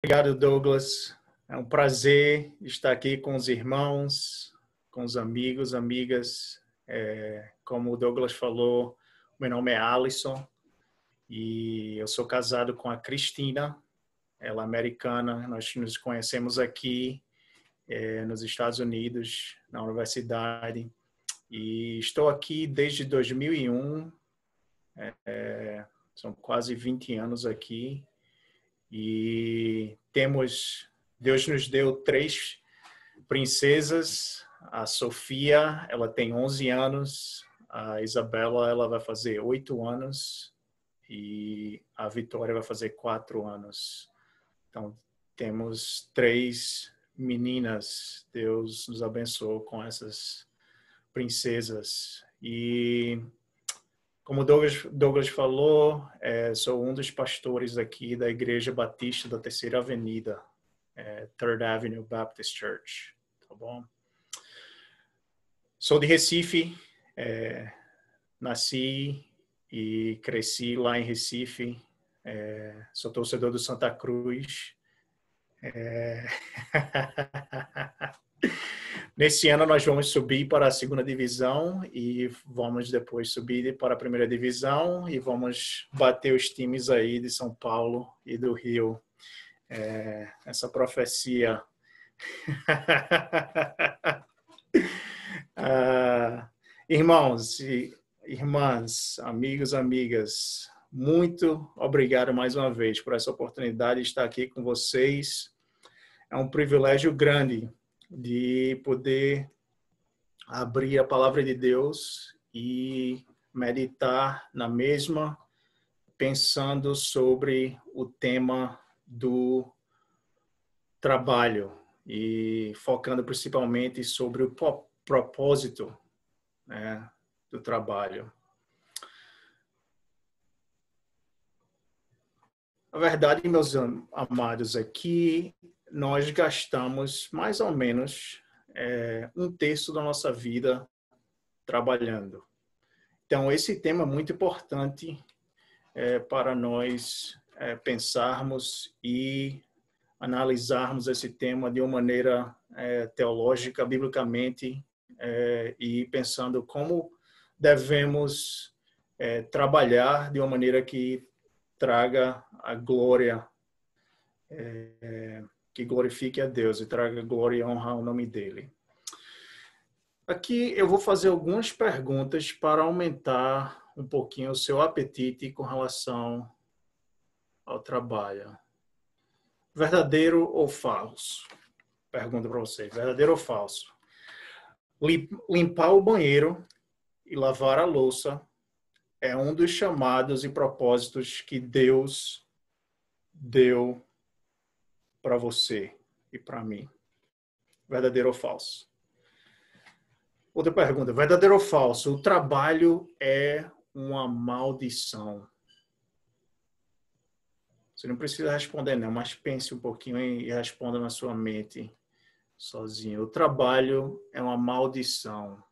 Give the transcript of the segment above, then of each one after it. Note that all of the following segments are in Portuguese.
Obrigado, Douglas. É um prazer estar aqui com os irmãos, com os amigos, amigas. É, como o Douglas falou, meu nome é Alisson e eu sou casado com a Cristina. Ela é americana. Nós nos conhecemos aqui é, nos Estados Unidos, na universidade. E estou aqui desde 2001. É, são quase 20 anos aqui e temos, Deus nos deu três princesas. A Sofia, ela tem 11 anos. A Isabela, ela vai fazer 8 anos. E a Vitória vai fazer 4 anos. Então, temos três meninas. Deus nos abençoou com essas princesas. E como Douglas, Douglas falou, é, sou um dos pastores aqui da Igreja Batista da Terceira Avenida, é, Third Avenue Baptist Church, tá bom? Sou de Recife, é, nasci e cresci lá em Recife, é, sou torcedor do Santa Cruz. Nesse ano nós vamos subir para a segunda divisão e vamos depois subir para a primeira divisão e vamos bater os times aí de São Paulo e do Rio. É, essa profecia. ah, irmãos e irmãs, amigos, amigas, muito obrigado mais uma vez por essa oportunidade de estar aqui com vocês. É um privilégio grande de poder abrir a palavra de Deus e meditar na mesma, pensando sobre o tema do trabalho e focando principalmente sobre o propósito né, do trabalho. A verdade, meus amados, é que nós gastamos mais ou menos é, um terço da nossa vida trabalhando. Então, esse tema é muito importante é, para nós é, pensarmos e analisarmos esse tema de uma maneira é, teológica, biblicamente, é, e pensando como devemos é, trabalhar de uma maneira que traga a glória que glorifique a Deus e traga glória e honra ao nome dele. Aqui eu vou fazer algumas perguntas para aumentar um pouquinho o seu apetite com relação ao trabalho. Verdadeiro ou falso? Pergunta para você, verdadeiro ou falso? Limpar o banheiro e lavar a louça é um dos chamados e propósitos que Deus deu para você e para mim? Verdadeiro ou falso? Outra pergunta: verdadeiro ou falso? O trabalho é uma maldição. Você não precisa responder, não, mas pense um pouquinho e responda na sua mente sozinho. O trabalho é uma maldição.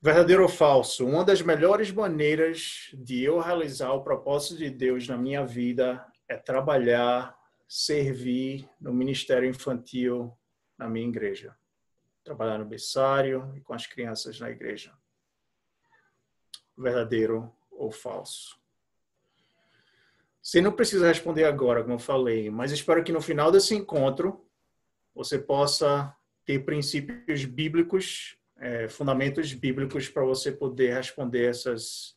Verdadeiro ou falso? Uma das melhores maneiras de eu realizar o propósito de Deus na minha vida é trabalhar, servir no ministério infantil na minha igreja. Trabalhar no berçário e com as crianças na igreja. Verdadeiro ou falso? Você não precisa responder agora, como eu falei, mas espero que no final desse encontro você possa ter princípios bíblicos, é, fundamentos bíblicos para você poder responder essas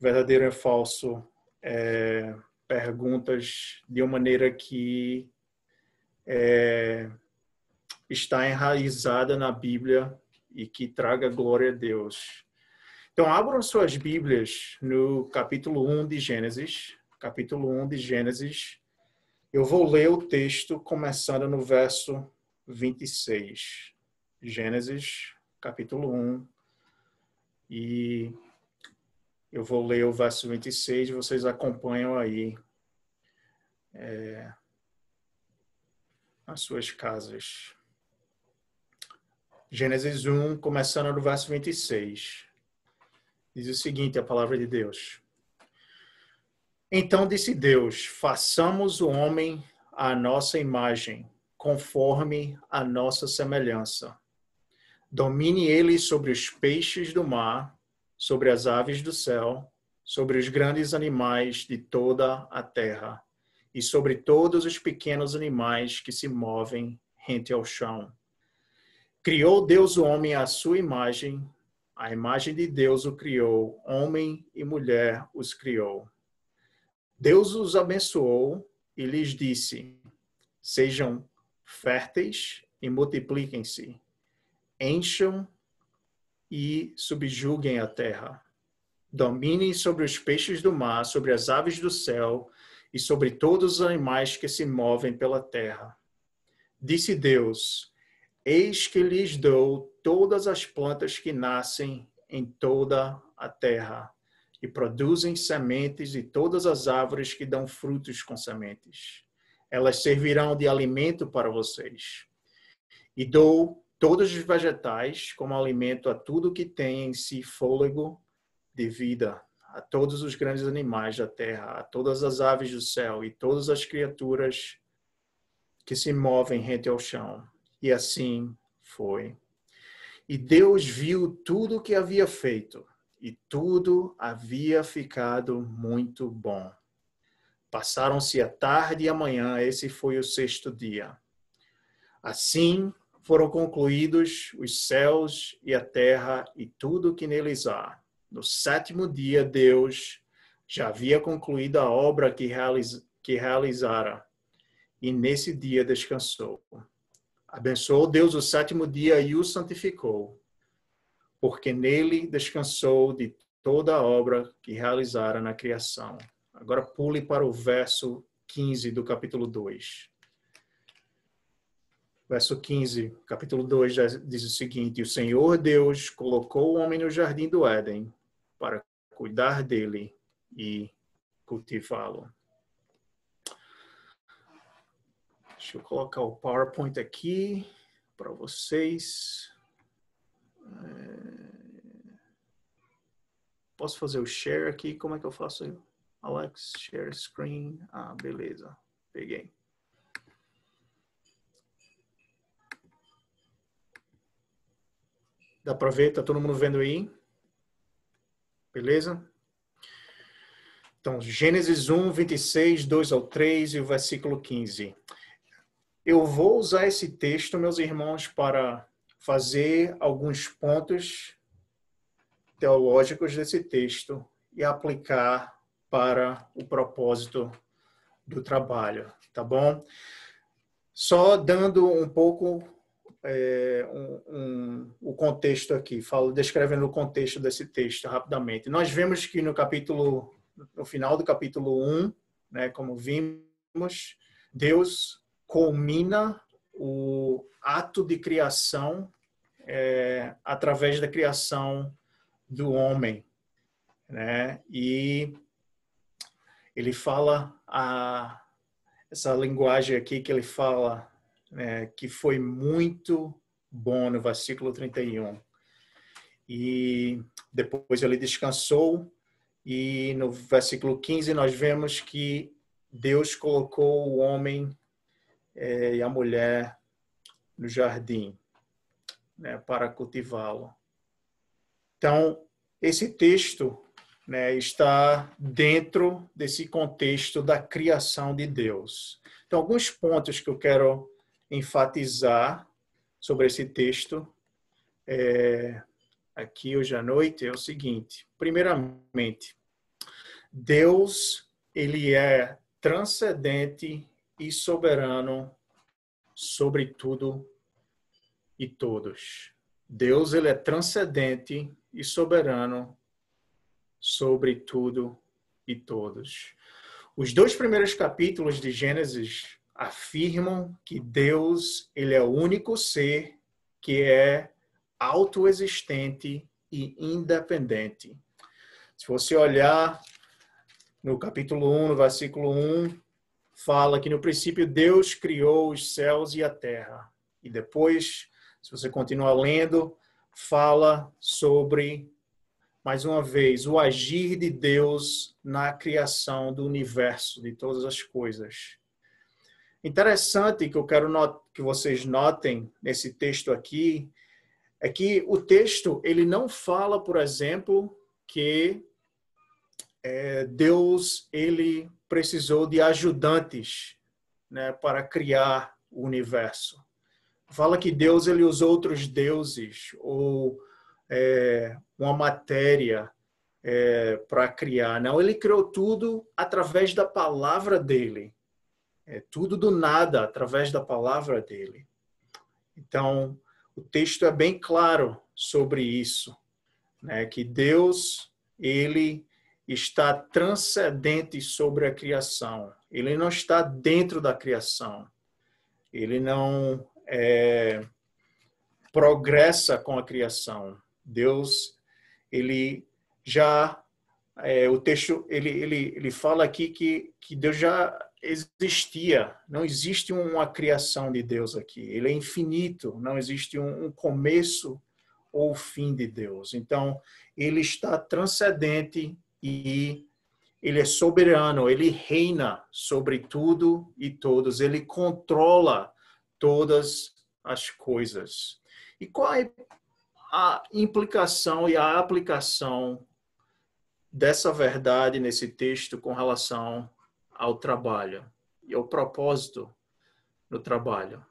verdadeiro ou falso é, perguntas de uma maneira que é, está enraizada na Bíblia e que traga glória a Deus. Então, abram suas Bíblias no capítulo 1 de Gênesis. Capítulo 1 de Gênesis. Eu vou ler o texto começando no verso 26. Gênesis, capítulo 1. E eu vou ler o verso 26 e vocês acompanham aí é, nas suas casas. Gênesis 1, começando no verso 26. Diz o seguinte: a palavra de Deus. Então disse Deus: façamos o homem à nossa imagem, conforme a nossa semelhança. Domine ele sobre os peixes do mar, sobre as aves do céu, sobre os grandes animais de toda a terra e sobre todos os pequenos animais que se movem rente ao chão. Criou Deus o homem à sua imagem, a imagem de Deus o criou, homem e mulher os criou. Deus os abençoou e lhes disse: Sejam férteis e multipliquem-se, encham e subjuguem a terra. Dominem sobre os peixes do mar, sobre as aves do céu e sobre todos os animais que se movem pela terra. Disse Deus: Eis que lhes dou todas as plantas que nascem em toda a terra e produzem sementes e todas as árvores que dão frutos com sementes. Elas servirão de alimento para vocês. E dou todos os vegetais como alimento a tudo que tem em si fôlego de vida, a todos os grandes animais da terra, a todas as aves do céu e todas as criaturas que se movem rente ao chão. E assim foi. E Deus viu tudo o que havia feito, e tudo havia ficado muito bom. Passaram-se a tarde e a manhã, esse foi o sexto dia. Assim foram concluídos os céus e a terra e tudo o que neles há. No sétimo dia, Deus já havia concluído a obra que, realiz, que realizara, e nesse dia descansou. Abençoou Deus o sétimo dia e o santificou, porque nele descansou de toda a obra que realizara na criação. Agora pule para o verso 15 do capítulo 2. Verso 15, capítulo 2 diz o seguinte: O Senhor Deus colocou o homem no jardim do Éden para cuidar dele e cultivá-lo. Deixa eu colocar o PowerPoint aqui para vocês. É, posso fazer o share aqui? Como é que eu faço? Alex, share screen. Ah, beleza. Peguei. Dá para ver? Tá todo mundo vendo aí? Beleza? Então, Gênesis 1, 26, 2 ao 3 e o versículo 15. Eu vou usar esse texto, meus irmãos, para fazer alguns pontos teológicos desse texto e aplicar para o propósito do trabalho, tá bom? Só dando um pouco é, um, um, o contexto aqui, falo descrevendo o contexto desse texto rapidamente. Nós vemos que no capítulo, no final do capítulo 1, né, como vimos, Deus culmina o ato de criação é, através da criação do homem, né? E ele fala a essa linguagem aqui que ele fala né, que foi muito bom no versículo 31. E depois ele descansou e no versículo 15 nós vemos que Deus colocou o homem é, e a mulher no jardim né, para cultivá-lo. Então, esse texto né, está dentro desse contexto da criação de Deus. Então, alguns pontos que eu quero enfatizar sobre esse texto é, aqui hoje à noite é o seguinte: primeiramente, Deus ele é transcendente e soberano sobre tudo e todos. Deus ele é transcendente e soberano sobre tudo e todos. Os dois primeiros capítulos de Gênesis afirmam que Deus ele é o único ser que é autoexistente e independente. Se você olhar no capítulo 1, no versículo 1, fala que no princípio Deus criou os céus e a terra. E depois, se você continuar lendo, fala sobre mais uma vez, o agir de Deus na criação do universo, de todas as coisas. Interessante que eu quero que vocês notem nesse texto aqui é que o texto ele não fala, por exemplo, que é, Deus ele precisou de ajudantes né, para criar o universo. Fala que Deus ele usou outros deuses ou é, uma matéria é, para criar. Não, ele criou tudo através da palavra dele. É tudo do nada através da palavra dele. Então, o texto é bem claro sobre isso, né? Que Deus ele está transcendente sobre a criação. Ele não está dentro da criação. Ele não é, progressa com a criação. Deus, ele já é, o texto ele, ele, ele fala aqui que, que Deus já existia, não existe uma criação de Deus aqui. Ele é infinito, não existe um, começo ou fim de Deus. Então, ele está transcendente e ele é soberano, ele reina sobre tudo e todos, ele controla todas as coisas. E qual é a implicação e a aplicação dessa verdade nesse texto com relação ao trabalho e ao propósito do trabalho.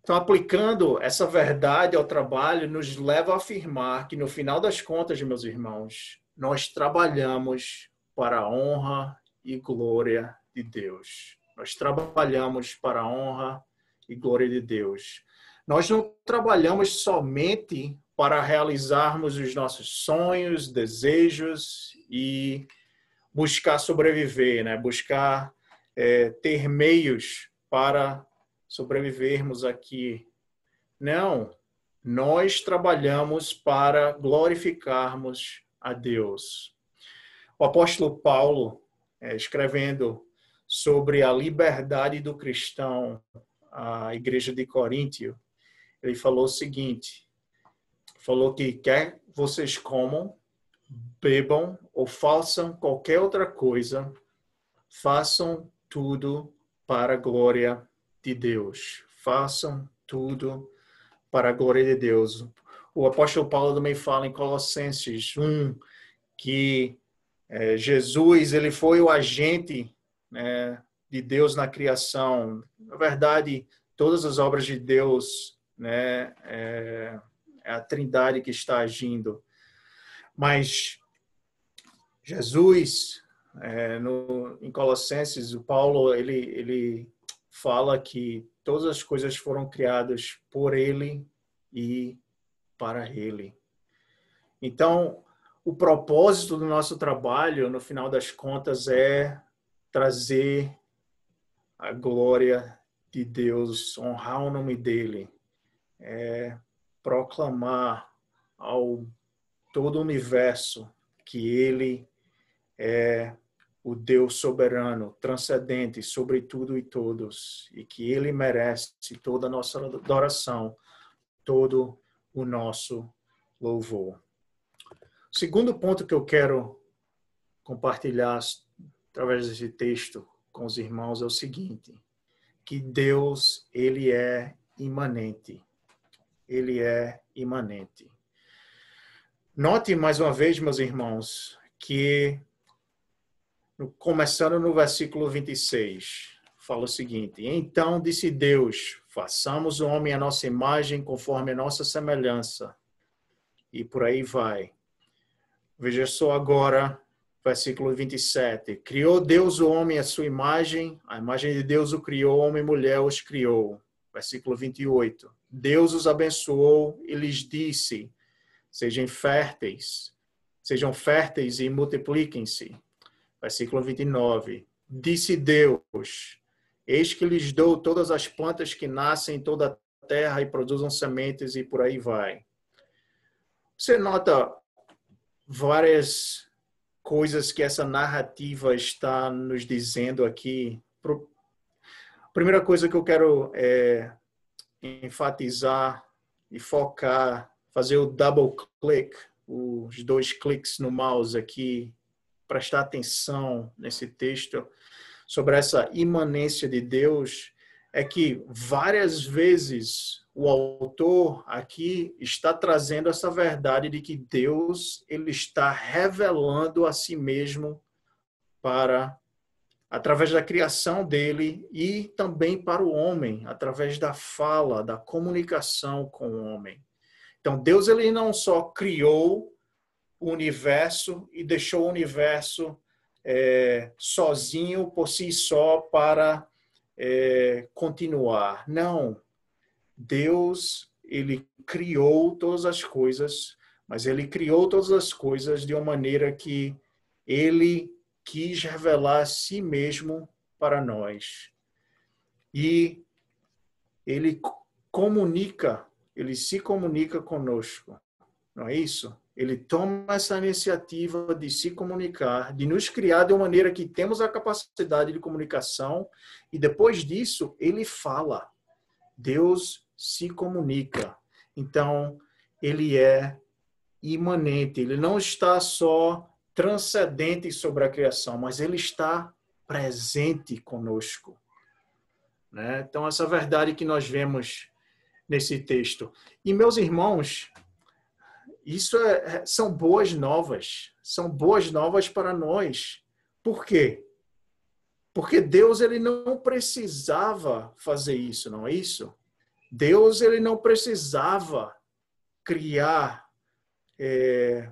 Então, aplicando essa verdade ao trabalho, nos leva a afirmar que, no final das contas, meus irmãos, nós trabalhamos para a honra e glória de Deus. Nós trabalhamos para a honra e glória de Deus. Nós não trabalhamos somente para realizarmos os nossos sonhos, desejos e buscar sobreviver, né? buscar é, ter meios para sobrevivermos aqui. Não, nós trabalhamos para glorificarmos a Deus. O apóstolo Paulo, é, escrevendo sobre a liberdade do cristão à igreja de Coríntio, ele falou o seguinte: falou que quer vocês comam, bebam ou façam qualquer outra coisa, façam tudo para a glória de Deus. Façam tudo para a glória de Deus. O apóstolo Paulo também fala em Colossenses 1 que é, Jesus ele foi o agente né, de Deus na criação. Na verdade, todas as obras de Deus, né, é, é a Trindade que está agindo. Mas Jesus, é, no, em Colossenses, o Paulo ele, ele fala que todas as coisas foram criadas por ele e para ele. Então, o propósito do nosso trabalho, no final das contas, é trazer a glória de Deus, honrar o nome dele, é proclamar ao todo o universo que ele é o Deus soberano, transcendente sobre tudo e todos, e que Ele merece toda a nossa adoração, todo o nosso louvor. O segundo ponto que eu quero compartilhar através desse texto com os irmãos é o seguinte: que Deus ele é imanente. Ele é imanente. Note mais uma vez, meus irmãos, que começando no versículo 26, fala o seguinte: Então disse Deus: façamos o homem a nossa imagem, conforme a nossa semelhança. E por aí vai. Veja só agora, versículo 27. Criou Deus o homem à sua imagem, a imagem de Deus o criou, homem e mulher os criou. Versículo 28. Deus os abençoou e lhes disse: Sejam férteis, sejam férteis e multipliquem-se versículo 29. Disse Deus: Eis que lhes dou todas as plantas que nascem em toda a terra e produzam sementes e por aí vai. Você nota várias coisas que essa narrativa está nos dizendo aqui. A primeira coisa que eu quero é, enfatizar e focar, fazer o double click, os dois cliques no mouse aqui, prestar atenção nesse texto sobre essa imanência de Deus, é que várias vezes o autor aqui está trazendo essa verdade de que Deus ele está revelando a si mesmo para através da criação dele e também para o homem, através da fala, da comunicação com o homem. Então, Deus ele não só criou o universo e deixou o universo é, sozinho por si só para é, continuar. Não. Deus ele criou todas as coisas, mas ele criou todas as coisas de uma maneira que ele quis revelar a si mesmo para nós. E ele comunica, ele se comunica conosco. Não é isso? Ele toma essa iniciativa de se comunicar, de nos criar de uma maneira que temos a capacidade de comunicação e depois disso ele fala. Deus se comunica. Então, ele é imanente, ele não está só transcendente sobre a criação, mas ele está presente conosco. Né? Então, essa verdade que nós vemos nesse texto. E, meus irmãos, isso é, é, são boas novas. São boas novas para nós. Por quê? Porque Deus ele não precisava fazer isso, não é isso? Deus ele não precisava criar é,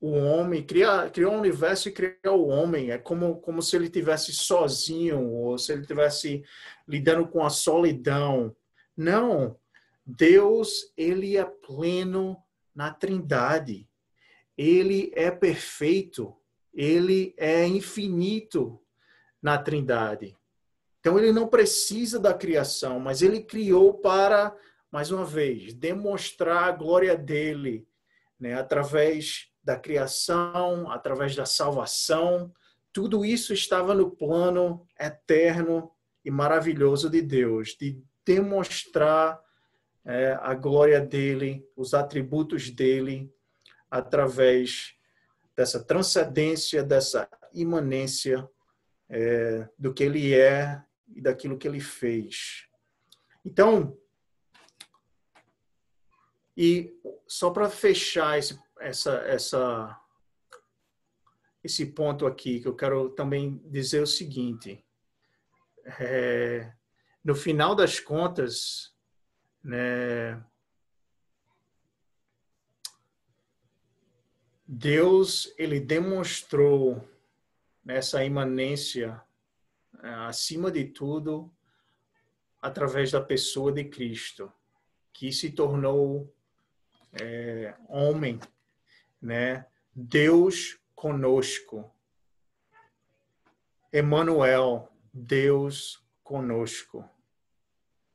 o homem, criar, criar um universo e criar o homem. É como, como se ele tivesse sozinho, ou se ele tivesse lidando com a solidão. Não. Deus, ele é pleno na trindade. Ele é perfeito. Ele é infinito na trindade. Então, ele não precisa da criação, mas ele criou para, mais uma vez, demonstrar a glória dele, né, através da criação, através da salvação, tudo isso estava no plano eterno e maravilhoso de Deus, de demonstrar é, a glória dele, os atributos dele, através dessa transcendência, dessa imanência é, do que ele é e daquilo que ele fez. Então, e só para fechar esse essa, essa, esse ponto aqui, que eu quero também dizer o seguinte. É, no final das contas, né, Deus ele demonstrou nessa imanência, é, acima de tudo, através da pessoa de Cristo, que se tornou é, homem né? Deus conosco. Emmanuel, Deus conosco.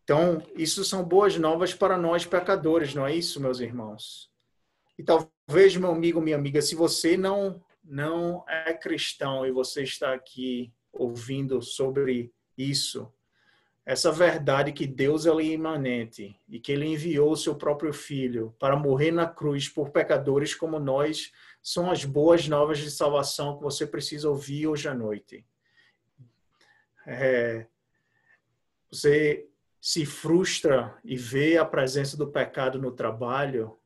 Então, isso são boas novas para nós pecadores, não é isso, meus irmãos? E talvez, meu amigo, minha amiga, se você não não é cristão e você está aqui ouvindo sobre isso, essa verdade que Deus é imanente e que ele enviou o seu próprio filho para morrer na cruz por pecadores como nós, são as boas novas de salvação que você precisa ouvir hoje à noite. É, você se frustra e vê a presença do pecado no trabalho,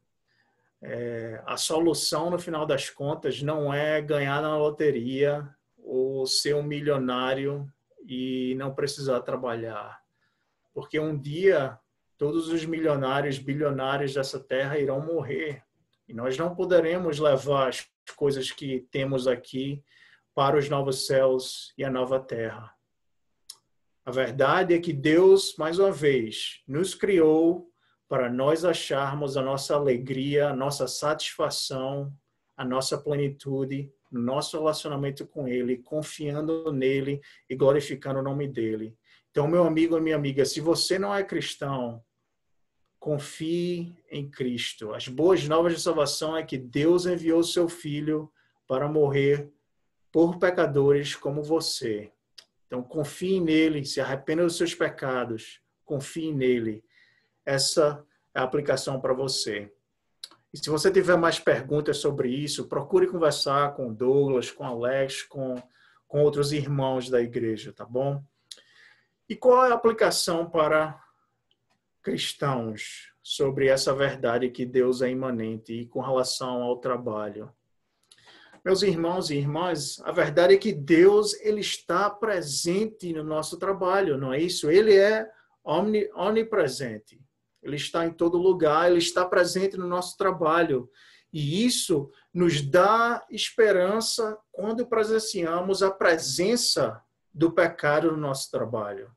é, a solução, no final das contas, não é ganhar na loteria ou ser um milionário e não precisar trabalhar. Porque um dia todos os milionários, bilionários dessa terra irão morrer. E nós não poderemos levar as coisas que temos aqui para os novos céus e a nova terra. A verdade é que Deus, mais uma vez, nos criou para nós acharmos a nossa alegria, a nossa satisfação, a nossa plenitude no nosso relacionamento com Ele, confiando nele e glorificando o nome dele. Então, meu amigo e minha amiga, se você não é cristão, confie em Cristo. As boas novas de salvação é que Deus enviou seu Filho para morrer por pecadores como você. Então, confie nele, se arrependa dos seus pecados, confie nele. Essa é a aplicação para você. E se você tiver mais perguntas sobre isso, procure conversar com Douglas, com Alex, com, com outros irmãos da igreja, tá bom? E qual é a aplicação para cristãos sobre essa verdade que Deus é imanente e com relação ao trabalho? Meus irmãos e irmãs, a verdade é que Deus ele está presente no nosso trabalho, não é isso? Ele é onipresente. Ele está em todo lugar, ele está presente no nosso trabalho. E isso nos dá esperança quando presenciamos a presença do pecado no nosso trabalho.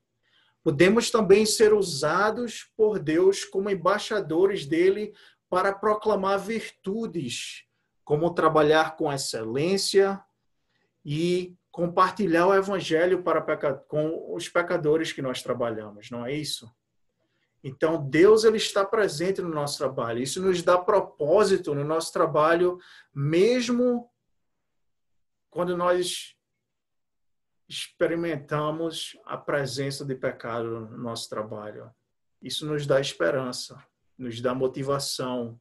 Podemos também ser usados por Deus como embaixadores dele para proclamar virtudes, como trabalhar com excelência e compartilhar o evangelho para com os pecadores que nós trabalhamos, não é isso? Então, Deus ele está presente no nosso trabalho. Isso nos dá propósito no nosso trabalho, mesmo quando nós experimentamos a presença de pecado no nosso trabalho. Isso nos dá esperança, nos dá motivação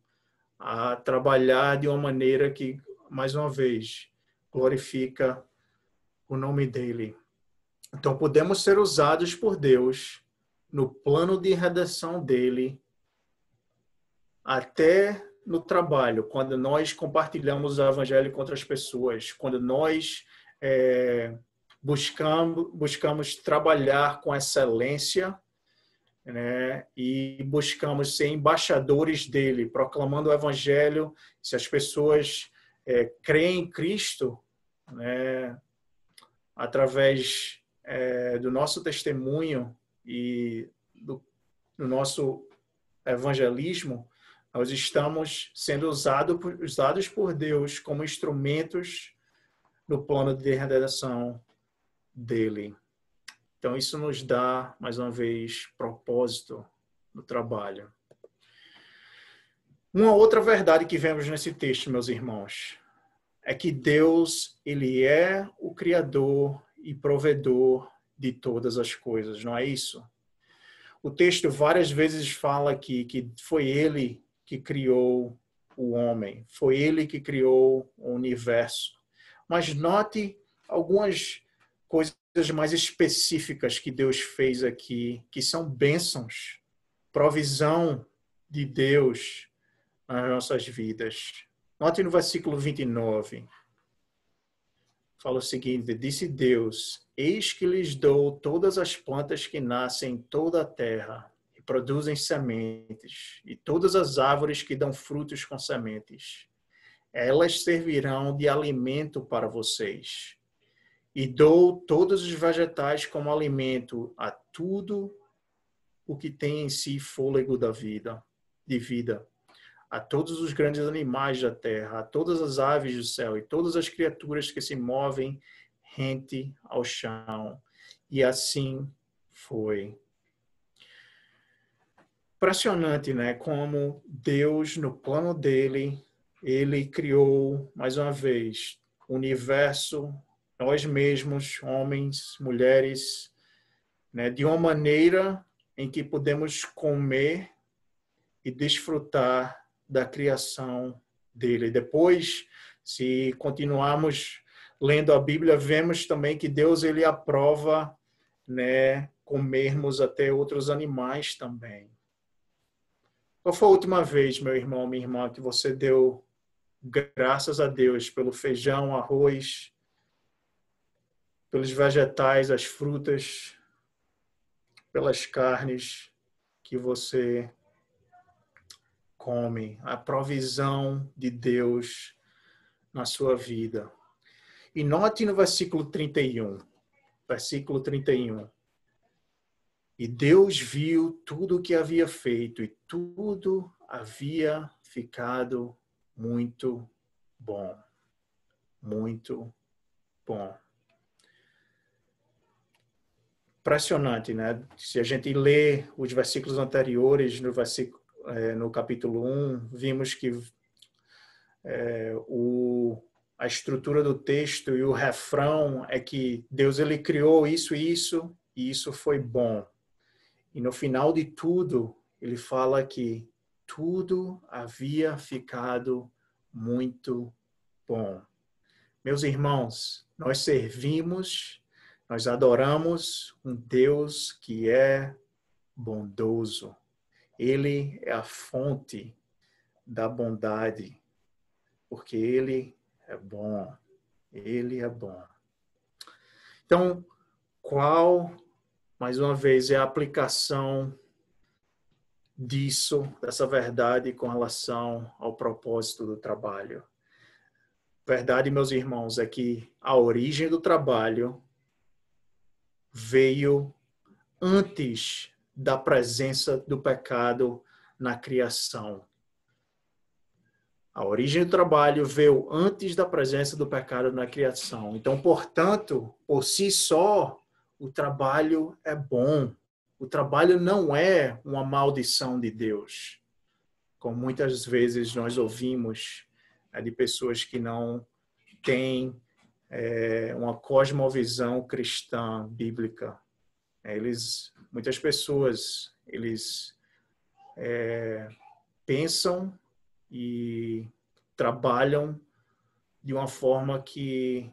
a trabalhar de uma maneira que, mais uma vez, glorifica o nome dele. Então, podemos ser usados por Deus no plano de redenção dele, até no trabalho, quando nós compartilhamos o evangelho com outras pessoas, quando nós é, buscamos, buscamos trabalhar com excelência né, e buscamos ser embaixadores dele, proclamando o evangelho. Se as pessoas é, creem em Cristo, né, através é, do nosso testemunho, e do, no nosso evangelismo, nós estamos sendo usado por, usados por Deus como instrumentos no plano de redenção dele. Então, isso nos dá, mais uma vez, propósito no trabalho. Uma outra verdade que vemos nesse texto, meus irmãos, é que Deus, ele é o criador e provedor de todas as coisas, não é isso? O texto várias vezes fala aqui que foi ele que criou o homem, foi ele que criou o universo. Mas note algumas coisas mais específicas que Deus fez aqui, que são bênçãos, provisão de Deus nas nossas vidas. Note no versículo 29 fala o seguinte: Disse Deus: Eis que lhes dou todas as plantas que nascem em toda a terra e produzem sementes, e todas as árvores que dão frutos com sementes. Elas servirão de alimento para vocês. E dou todos os vegetais como alimento a tudo o que tem em si fôlego da vida, de vida a todos os grandes animais da terra, a todas as aves do céu e todas as criaturas que se movem rente ao chão. E assim foi. Impressionante, né? Como Deus, no plano dele, ele criou, mais uma vez, o universo, nós mesmos, homens, mulheres, né? de uma maneira em que podemos comer e desfrutar da criação dele. Depois, se continuarmos lendo a Bíblia, vemos também que Deus ele aprova, né, comermos até outros animais também. Qual foi a última vez, meu irmão, minha irmã, que você deu graças a Deus pelo feijão, arroz, pelos vegetais, as frutas, pelas carnes que você come, a provisão de Deus na sua vida. E note no versículo 31, versículo 31. E Deus viu tudo o que havia feito e tudo havia ficado muito bom. Muito bom. Impressionante, né? Se a gente lê os versículos anteriores, no versículo é, no capítulo 1, vimos que é, o, a estrutura do texto e o refrão é que Deus ele criou isso e isso, e isso foi bom. E no final de tudo, ele fala que tudo havia ficado muito bom. Meus irmãos, nós servimos, nós adoramos um Deus que é bondoso. Ele é a fonte da bondade, porque ele é bom. Ele é bom. Então, qual, mais uma vez, é a aplicação disso, dessa verdade com relação ao propósito do trabalho? Verdade, meus irmãos, é que a origem do trabalho veio antes da presença do pecado na criação. A origem do trabalho veio antes da presença do pecado na criação. Então, portanto, por si só, o trabalho é bom. O trabalho não é uma maldição de Deus, como muitas vezes nós ouvimos é, de pessoas que não têm é, uma cosmovisão cristã bíblica. É, eles, muitas pessoas, eles é, pensam e trabalham de uma forma que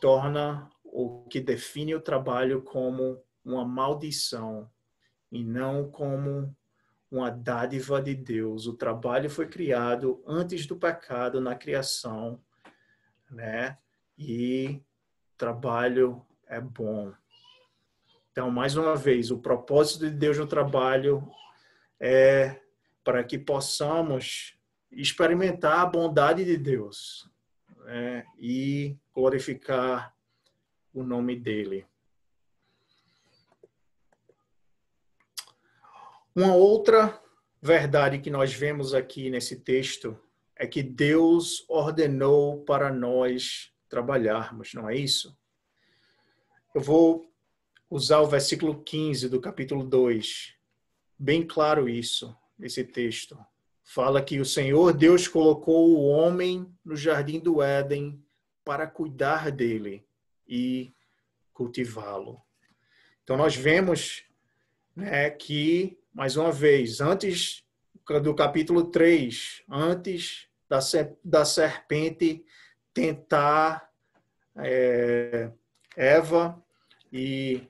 torna o que define o trabalho como uma maldição e não como uma dádiva de Deus. O trabalho foi criado antes do pecado na criação, né? E trabalho é bom. Então, mais uma vez, o propósito de Deus no trabalho é para que possamos experimentar a bondade de Deus né? e glorificar o nome dele. Uma outra verdade que nós vemos aqui nesse texto é que Deus ordenou para nós trabalharmos, não é isso? Eu vou usar o versículo 15 do capítulo 2. Bem claro isso, nesse texto fala que o Senhor Deus colocou o homem no jardim do Éden para cuidar dele e cultivá-lo. Então nós vemos né, que, mais uma vez, antes do capítulo 3, antes da, da serpente tentar é, Eva, e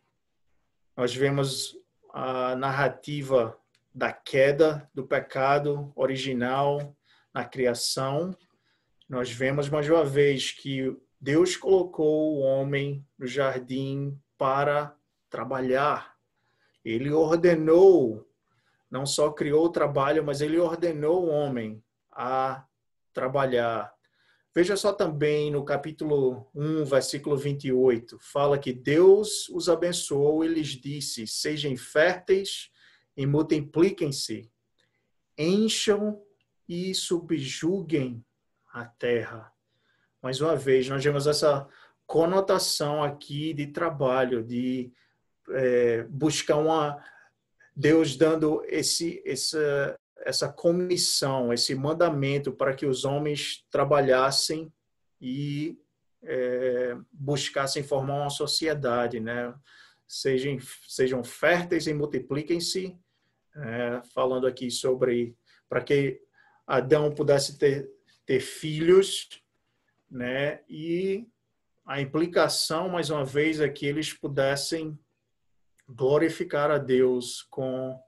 nós vemos a narrativa da queda do pecado original na criação, nós vemos mais uma vez que Deus colocou o homem no jardim para trabalhar. Ele ordenou, não só criou o trabalho, mas ele ordenou o homem a trabalhar. Veja só também no capítulo 1, versículo 28, fala que Deus os abençoou e lhes disse: Sejam férteis e multipliquem-se, encham e subjuguem a terra. Mais uma vez, nós vemos essa conotação aqui de trabalho, de é, buscar uma Deus dando esse essa essa comissão, esse mandamento para que os homens trabalhassem e é, buscassem formar uma sociedade, né? Sejam, sejam férteis e multipliquem-se é, falando aqui sobre para que Adão pudesse ter, ter filhos, né? E a implicação, mais uma vez, é que eles pudessem glorificar a Deus com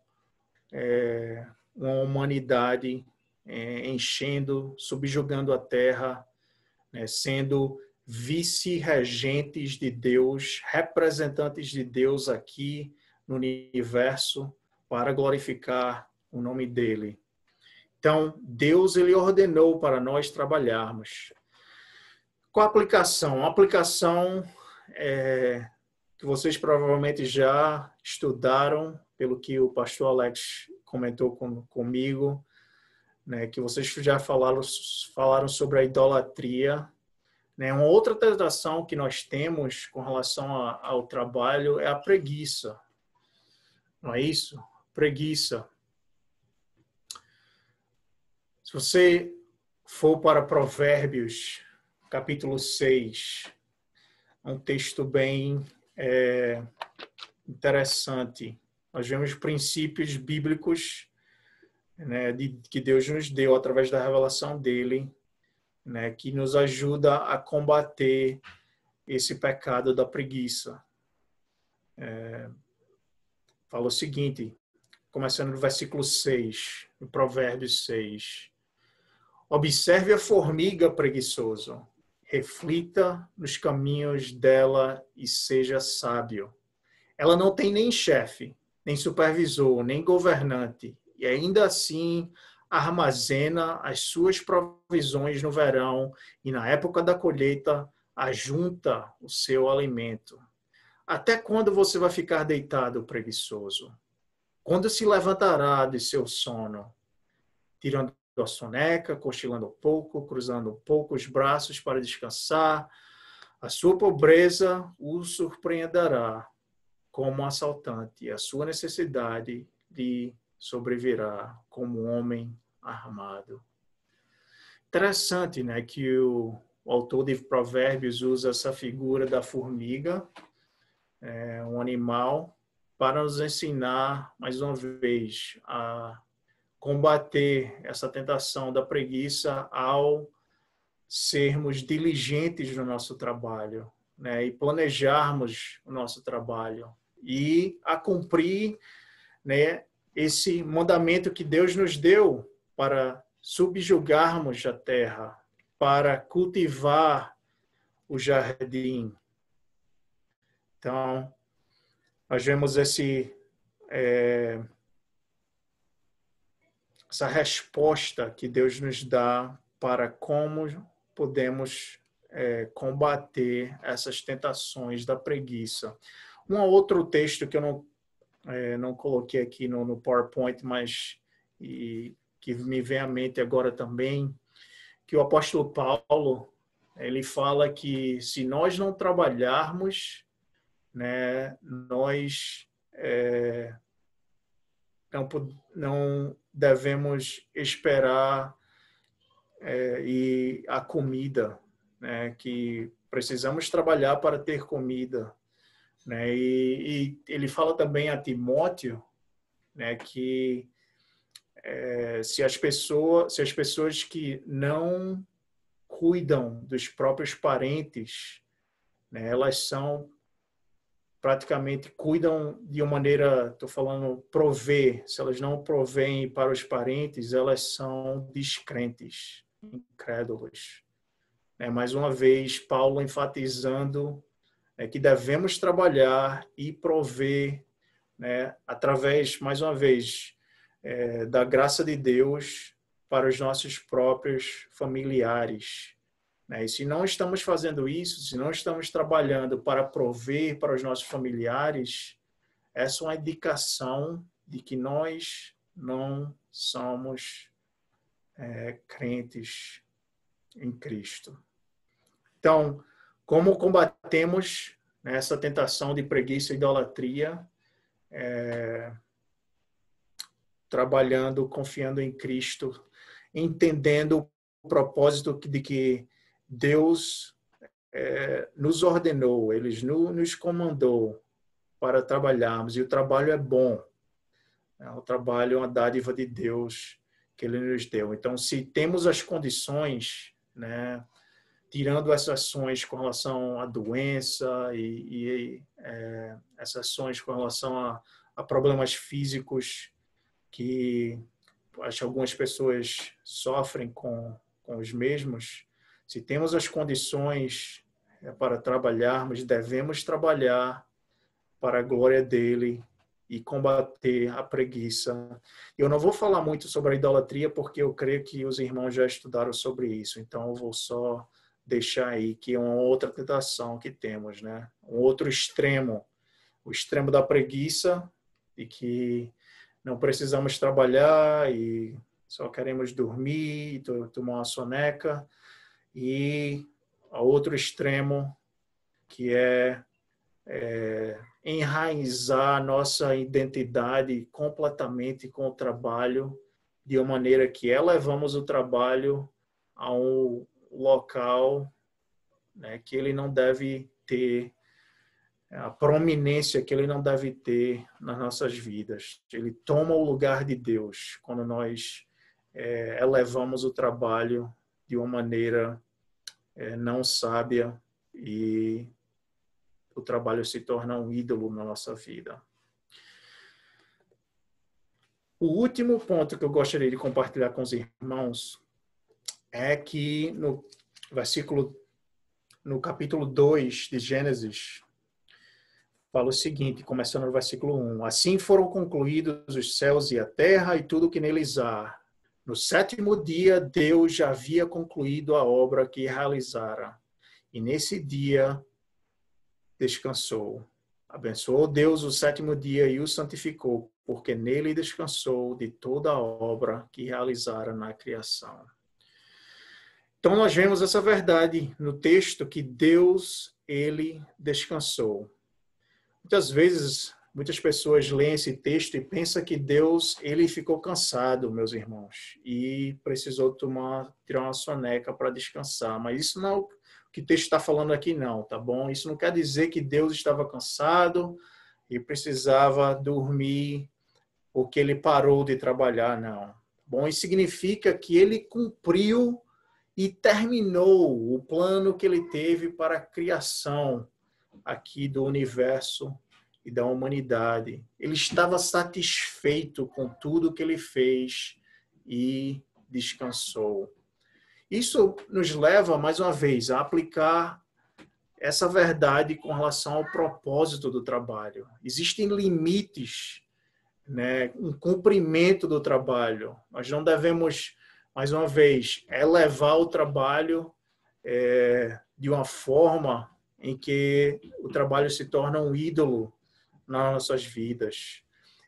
é, uma humanidade é, enchendo, subjugando a terra, né, sendo vice-regentes de Deus, representantes de Deus aqui no universo, para glorificar o nome dele. Então, Deus ele ordenou para nós trabalharmos. Qual a aplicação? A aplicação é, que vocês provavelmente já estudaram, pelo que o pastor Alex comentou com, comigo, né, que vocês já falaram, falaram sobre a idolatria. Né? Uma outra tentação que nós temos com relação a, ao trabalho é a preguiça. Não é isso? preguiça. Se você for para Provérbios, capítulo 6, um texto bem é, interessante. Nós vemos princípios bíblicos né, de, que Deus nos deu através da revelação dele, né, que nos ajuda a combater esse pecado da preguiça. É, fala o seguinte, começando no versículo 6, no Provérbios 6. Observe a formiga preguiçoso, reflita nos caminhos dela e seja sábio. Ela não tem nem chefe, nem supervisor, nem governante, e ainda assim armazena as suas provisões no verão e na época da colheita ajunta o seu alimento. Até quando você vai ficar deitado preguiçoso? Quando se levantará de seu sono? Tirando a soneca, cochilando um pouco, cruzando um pouco os braços para descansar. A sua pobreza o surpreenderá como assaltante, a sua necessidade lhe sobrevirá como homem armado. Interessante, né, que o, o autor de Provérbios usa essa figura da formiga, é, um animal, para nos ensinar, mais uma vez, a combater essa tentação da preguiça ao sermos diligentes no nosso trabalho, né, e planejarmos o nosso trabalho e a cumprir, né, esse mandamento que Deus nos deu para subjugarmos a terra, para cultivar o jardim. Então, nós vemos esse é, essa resposta que Deus nos dá para como podemos é, combater essas tentações da preguiça. Um outro texto que eu não é, não coloquei aqui no, no PowerPoint, mas e, que me vem à mente agora também, que o apóstolo Paulo ele fala que se nós não trabalharmos, né, nós é, não, não devemos esperar é, e a comida, né, que precisamos trabalhar para ter comida. Né? E, e ele fala também a Timóteo né, que é, se as pessoas se as pessoas que não cuidam dos próprios parentes né, elas são praticamente cuidam de uma maneira estou falando prover se elas não provêm para os parentes elas são descrentes incrédulos né? mais uma vez Paulo enfatizando é que devemos trabalhar e prover, né, através, mais uma vez, é, da graça de Deus para os nossos próprios familiares. Né? E se não estamos fazendo isso, se não estamos trabalhando para prover para os nossos familiares, essa é uma indicação de que nós não somos é, crentes em Cristo. Então, como combatemos né, essa tentação de preguiça e idolatria? É, trabalhando, confiando em Cristo, entendendo o propósito de que Deus é, nos ordenou, Ele nos comandou para trabalharmos, e o trabalho é bom. É, o trabalho é uma dádiva de Deus que Ele nos deu. Então, se temos as condições, né, tirando essas ações com relação à doença e, e é, essas ações com relação a, a, problemas físicos que acho algumas pessoas sofrem com, com os mesmos, se temos as condições é, para trabalharmos, devemos trabalhar para a glória dele e combater a preguiça. Eu não vou falar muito sobre a idolatria porque eu creio que os irmãos já estudaram sobre isso, então eu vou só deixar aí que é uma outra tentação que temos, né? Um outro extremo, o extremo da preguiça e que não precisamos trabalhar e só queremos dormir, tomar uma soneca e o outro extremo que é, é enraizar nossa identidade completamente com o trabalho de uma maneira que elevamos o trabalho a um local né, que ele não deve ter a prominência que ele não deve ter nas nossas vidas. Ele toma o lugar de Deus quando nós é, elevamos o trabalho de uma maneira é, não sábia e o trabalho se torna um ídolo na nossa vida. O último ponto que eu gostaria de compartilhar com os irmãos é que no versículo no capítulo 2 de Gênesis fala o seguinte, começando no versículo 1: Assim foram concluídos os céus e a terra e tudo que neles há. No sétimo dia, Deus já havia concluído a obra que realizara. E nesse dia descansou. Abençoou Deus o sétimo dia e o santificou, porque nele descansou de toda a obra que realizara na criação. Então nós vemos essa verdade no texto que Deus ele descansou. Muitas vezes, muitas pessoas leem esse texto e pensam que Deus ele ficou cansado, meus irmãos, e precisou tomar tirar uma soneca para descansar. Mas isso não é o que o texto está falando aqui, não, tá bom? Isso não quer dizer que Deus estava cansado e precisava dormir porque ele parou de trabalhar, não. Bom, isso significa que ele cumpriu e terminou o plano que ele teve para a criação aqui do universo e da humanidade. Ele estava satisfeito com tudo que ele fez e descansou. Isso nos leva, mais uma vez, a aplicar essa verdade com relação ao propósito do trabalho. Existem limites, né, um cumprimento do trabalho. Nós não devemos, mais uma vez, elevar o trabalho é, de uma forma em que o trabalho se torna um ídolo nas nossas vidas.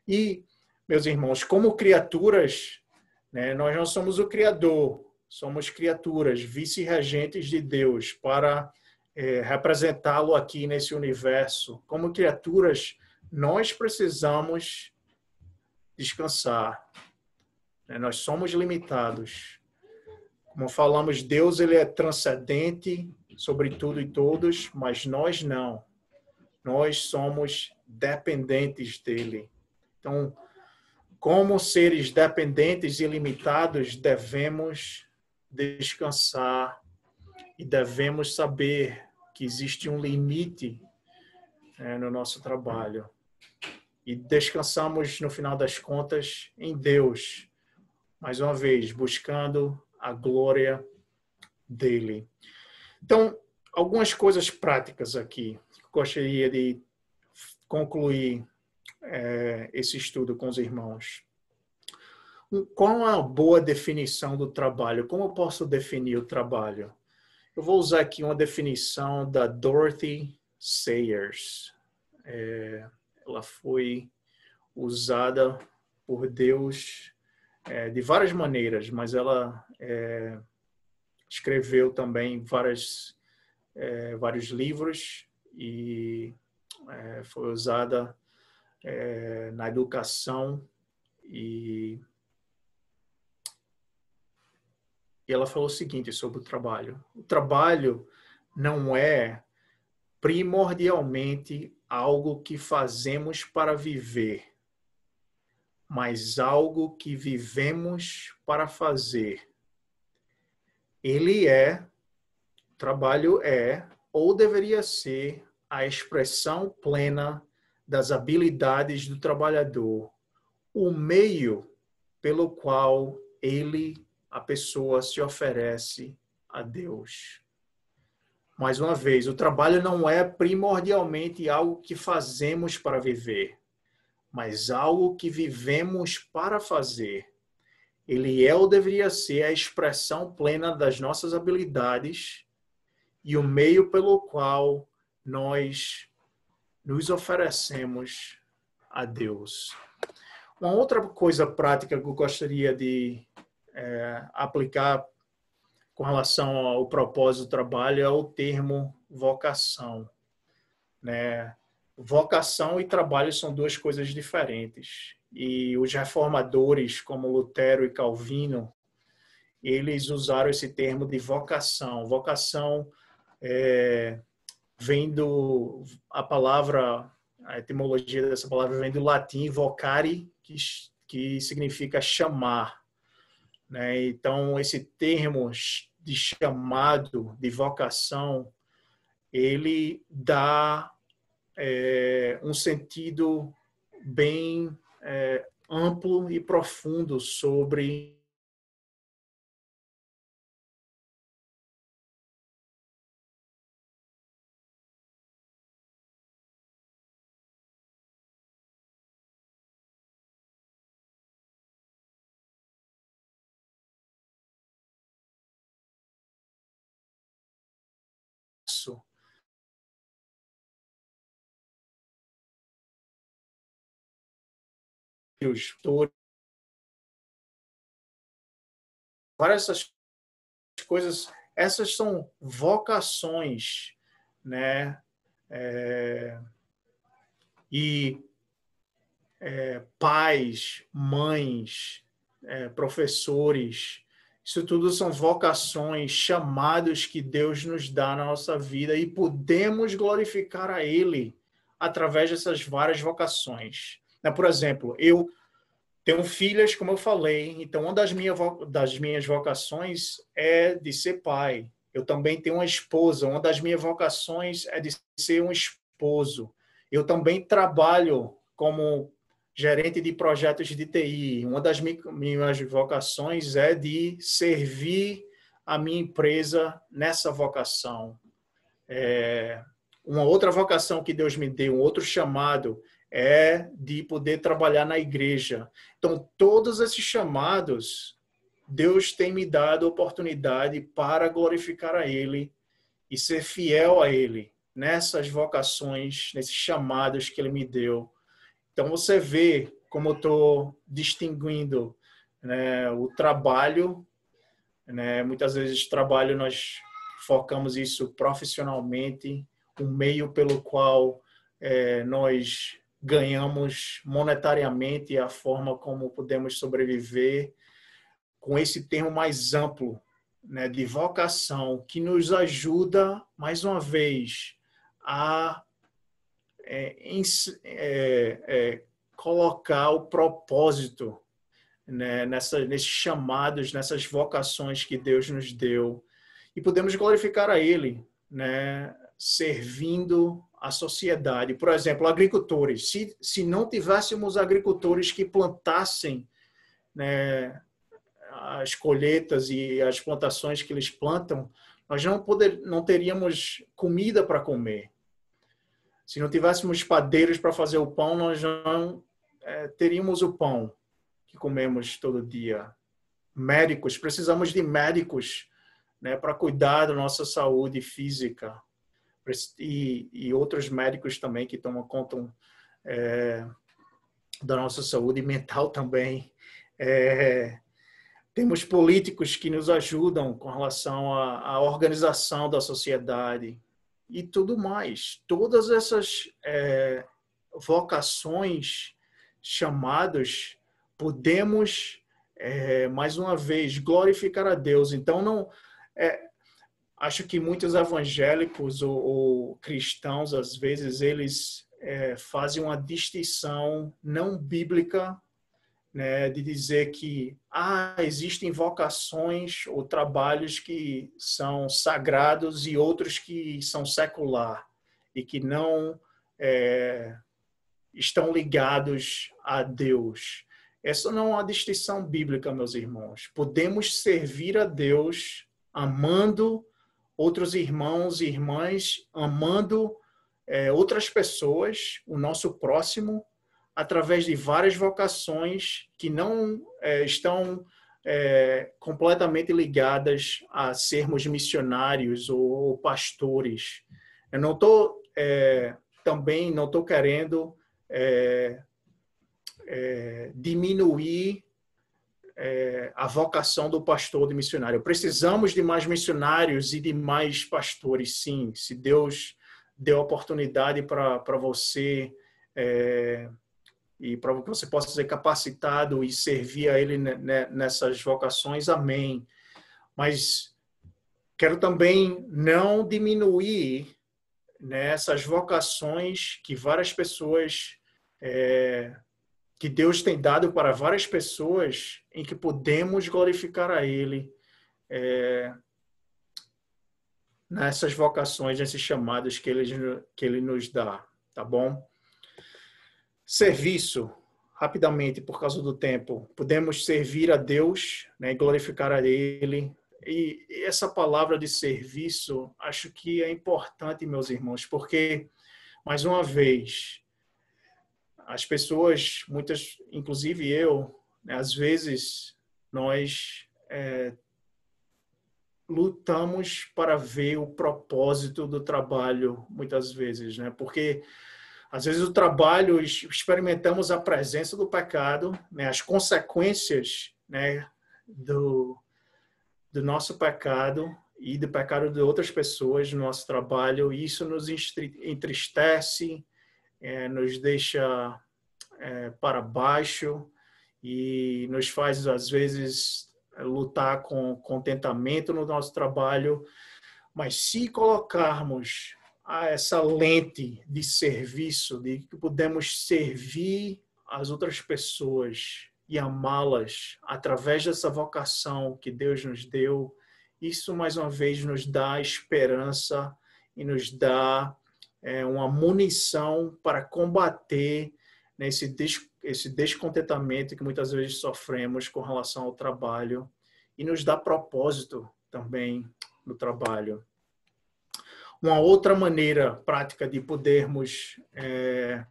E, meus irmãos, como criaturas, né, nós não somos o Criador, somos criaturas, vice-regentes de Deus, para é, representá-lo aqui nesse universo. Como criaturas, nós precisamos descansar. Né? Nós somos limitados. Como falamos, Deus ele é transcendente, sobre tudo e todos, mas nós não. Nós somos dependentes dele. Então, como seres dependentes e limitados, devemos descansar e devemos saber que existe um limite né, no nosso trabalho. E descansamos, no final das contas, em Deus, mais uma vez, buscando a glória dele. Então, algumas coisas práticas aqui. Gostaria de concluir é, esse estudo com os irmãos. Qual é a boa definição do trabalho? Como eu posso definir o trabalho? Eu vou usar aqui uma definição da Dorothy Sayers. É, ela foi usada por Deus é, de várias maneiras, mas ela é, escreveu também várias, é, vários livros e é, foi usada é, na educação e, e ela falou o seguinte sobre o trabalho: o trabalho não é primordialmente algo que fazemos para viver, mas algo que vivemos para fazer. Ele é, trabalho é, ou deveria ser, a expressão plena das habilidades do trabalhador, o meio pelo qual ele, a pessoa, se oferece a Deus. Mais uma vez, o trabalho não é primordialmente algo que fazemos para viver, mas algo que vivemos para fazer ele é ou deveria ser a expressão plena das nossas habilidades e o meio pelo qual nós nos oferecemos a Deus. Uma outra coisa prática que eu gostaria de é, aplicar com relação ao propósito do trabalho é o termo vocação. Né? Vocação e trabalho são duas coisas diferentes e os reformadores como Lutero e Calvino, eles usaram esse termo de vocação. Vocação é, vem do a palavra a etimologia dessa palavra vem do latim vocare que que significa chamar né? Então esse termo de chamado de vocação ele dá é, um sentido bem é, amplo e profundo sobre os várias essas coisas, essas são vocações, né? É, e é, pais, mães, é, professores, isso tudo são vocações, chamados que Deus nos dá na nossa vida e podemos glorificar a Ele através dessas várias vocações. Né? Por exemplo, eu tenho filhas, como eu falei, então uma das, minha, das minhas vocações é de ser pai. Eu também tenho uma esposa, uma das minhas vocações é de ser um esposo. Eu também trabalho como gerente de projetos de TI. Uma das minhas vocações é de servir a minha empresa nessa vocação. É, uma outra vocação que Deus me deu, um outro chamado, é de poder trabalhar na igreja. Então, todos esses chamados, Deus tem me dado oportunidade para glorificar a Ele e ser fiel a Ele nessas vocações, nesses chamados que Ele me deu. Então, você vê como eu estou distinguindo né, o trabalho. Né, muitas vezes, trabalho nós focamos isso profissionalmente, o meio pelo qual é, nós ganhamos monetariamente a forma como podemos sobreviver com esse termo mais amplo né, de vocação que nos ajuda mais uma vez a é, é, é, colocar o propósito né, nessa, nesses chamados, nessas vocações que Deus nos deu. E podemos glorificar a Ele, né, servindo a sociedade. Por exemplo, agricultores. Se, se não tivéssemos agricultores que plantassem né, as colheitas e as plantações que eles plantam, nós não, poder, não teríamos comida para comer. Se não tivéssemos padeiros para fazer o pão, nós não é, teríamos o pão que comemos todo dia. Médicos, precisamos de médicos né, para cuidar da nossa saúde física e, e outros médicos também que tomam conta é, da nossa saúde mental também. É, temos políticos que nos ajudam com relação à, à, organização da sociedade e tudo mais. Todas essas é, vocações, chamados, podemos, é, mais uma vez, glorificar a Deus. Então, não. É, acho que muitos evangélicos ou, ou cristãos, às vezes, eles é, fazem uma distinção não bíblica né, de dizer que ah, existem vocações ou trabalhos que são sagrados e outros que são secular e que não é, estão ligados a Deus. Essa não é uma distinção bíblica, meus irmãos. Podemos servir a Deus amando outros irmãos e irmãs, amando é, outras pessoas, o nosso próximo, através de várias vocações que não é, estão é, completamente ligadas a sermos missionários ou, ou pastores. Eu não estou é, também não estou querendo é, é, diminuir é, a vocação do pastor de missionário. Precisamos de mais missionários e de mais pastores, sim. Se Deus deu oportunidade para você é, e para que você possa ser capacitado e servir a Ele nessas vocações, amém. Mas quero também não diminuir nessas vocações que várias pessoas é, que Deus tem dado para várias pessoas em que podemos glorificar a Ele é, nessas vocações, nesses chamados que Ele, que Ele nos dá, tá bom? Serviço, rapidamente, por causa do tempo, podemos servir a Deus né, e glorificar a Ele. E essa palavra de serviço, acho que é importante, meus irmãos, porque, mais uma vez, as pessoas, muitas, inclusive eu, né, às vezes nós é, lutamos para ver o propósito do trabalho, muitas vezes, né? Porque às vezes o trabalho experimentamos a presença do pecado, né? As consequências, né? Do do nosso pecado e do pecado de outras pessoas no nosso trabalho. E isso nos entristece, é, nos deixa é, para baixo e nos faz, às vezes, lutar com contentamento no nosso trabalho. Mas se colocarmos essa lente de serviço, de que podemos servir as outras pessoas e amá-las através dessa vocação que Deus nos deu, isso mais uma vez nos dá esperança e nos dá é, uma munição para combater nesse des, esse descontentamento que muitas vezes sofremos com relação ao trabalho e nos dá propósito também no trabalho. Uma outra maneira prática de podermos, é,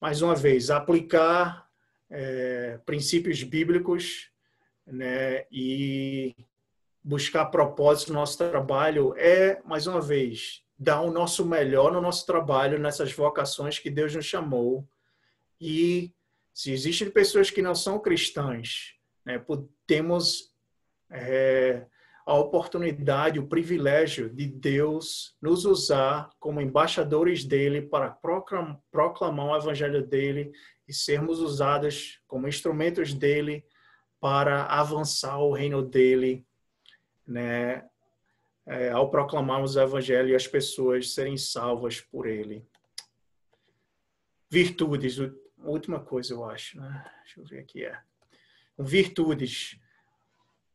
mais uma vez, aplicar é, princípios bíblicos né, e buscar propósito no nosso trabalho é, mais uma vez, dar o nosso melhor no nosso trabalho, nessas vocações que Deus nos chamou. E se existem pessoas que não são cristãs, né, temos é, a oportunidade, o privilégio de Deus nos usar como embaixadores dele para proclamar o evangelho dele e sermos usados como instrumentos dele para avançar o reino dele, né? É, ao proclamarmos o Evangelho e as pessoas serem salvas por ele. Virtudes, última coisa eu acho, né? Deixa eu ver aqui é. Virtudes.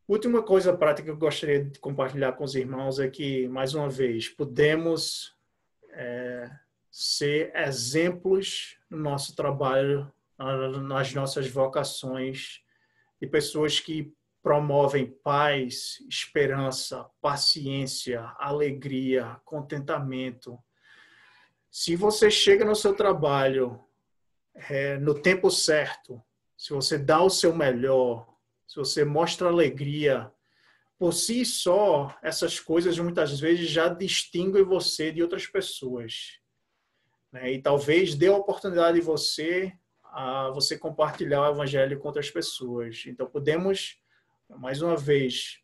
Última coisa prática que eu gostaria de compartilhar com os irmãos é que, mais uma vez, podemos é, ser exemplos no nosso trabalho, nas nossas vocações, de pessoas que promovem paz, esperança, paciência, alegria, contentamento. Se você chega no seu trabalho é, no tempo certo, se você dá o seu melhor, se você mostra alegria, por si só, essas coisas muitas vezes já distinguem você de outras pessoas. Né? E talvez dê a oportunidade de você a você compartilhar o evangelho com outras pessoas. Então, podemos mais uma vez,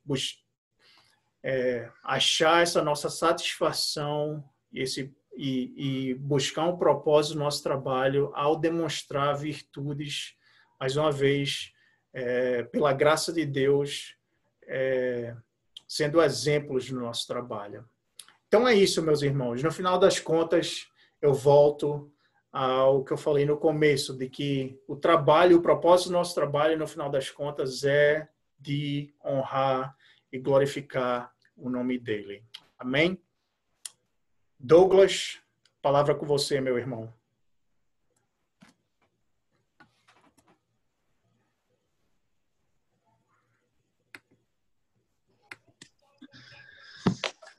é, achar essa nossa satisfação esse, e, e, buscar um propósito no nosso trabalho ao demonstrar virtudes, mais uma vez, é, pela graça de Deus, é, sendo exemplos no nosso trabalho. Então é isso, meus irmãos. No final das contas, eu volto ao que eu falei no começo, de que o trabalho, o propósito do nosso trabalho, no final das contas, é de honrar e glorificar o nome dele. Amém? Douglas, palavra com você, meu irmão.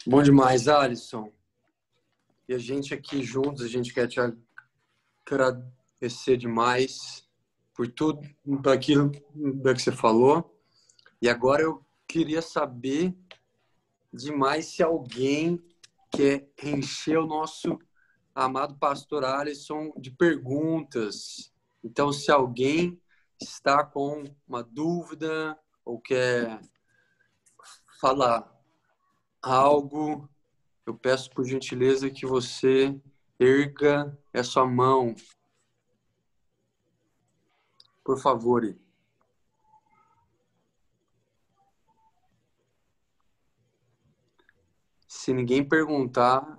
Bom demais, Alisson. E a gente aqui juntos, a gente quer te agradecer demais por tudo, aquilo que você falou. E agora eu queria saber demais se alguém quer encher o nosso amado pastor Alisson de perguntas. Então, se alguém está com uma dúvida ou quer falar algo, eu peço por gentileza que você erga essa mão. Por favor. Se ninguém perguntar,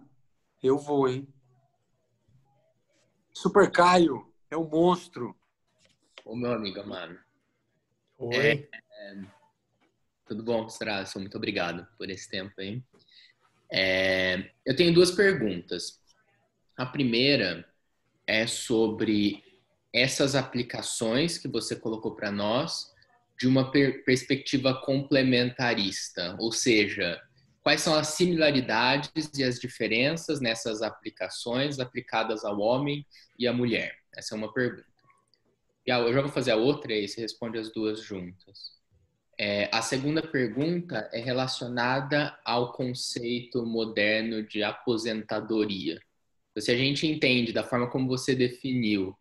Eu vou, hein? Super Caio, é um monstro. Ô, meu amigo amado. Oi. É, é, tudo bom, Strasso? Muito obrigado por esse tempo aí. É, eu tenho duas perguntas. A primeira é sobre essas aplicações que você colocou para nós de uma per perspectiva complementarista, ou seja, quais são as similaridades e as diferenças nessas aplicações aplicadas ao homem e à mulher? Essa é uma pergunta. E eu já vou fazer a outra e você responde as duas juntas. É, a segunda pergunta é relacionada ao conceito moderno de aposentadoria. Então, se a gente entende da forma como você definiu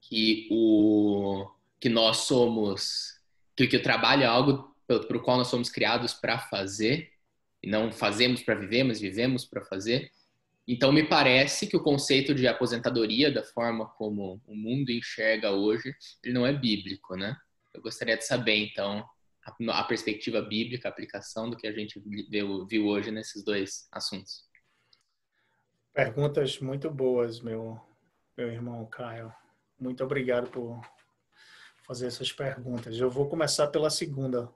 que o que nós somos que, que o trabalho é algo para o qual nós somos criados para fazer e não fazemos para viver, mas vivemos para fazer. Então me parece que o conceito de aposentadoria, da forma como o mundo enxerga hoje, ele não é bíblico, né? Eu gostaria de saber então a, a perspectiva bíblica, a aplicação do que a gente viu, viu hoje nesses dois assuntos. Perguntas muito boas, meu meu irmão Caio. Muito obrigado por fazer essas perguntas. Eu vou começar pela segunda.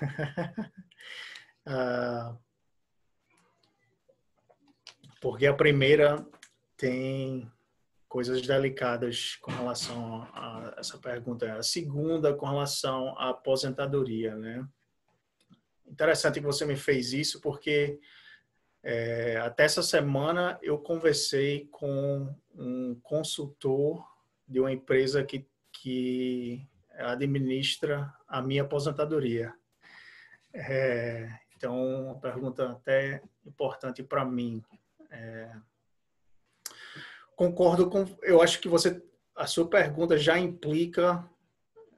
ah, porque a primeira tem coisas delicadas com relação a essa pergunta. A segunda, com relação à aposentadoria, né? Interessante que você me fez isso, porque é, até essa semana eu conversei com um consultor de uma empresa que que administra a minha aposentadoria. É, então, uma pergunta até importante para mim. É, concordo com. Eu acho que você, a sua pergunta já implica,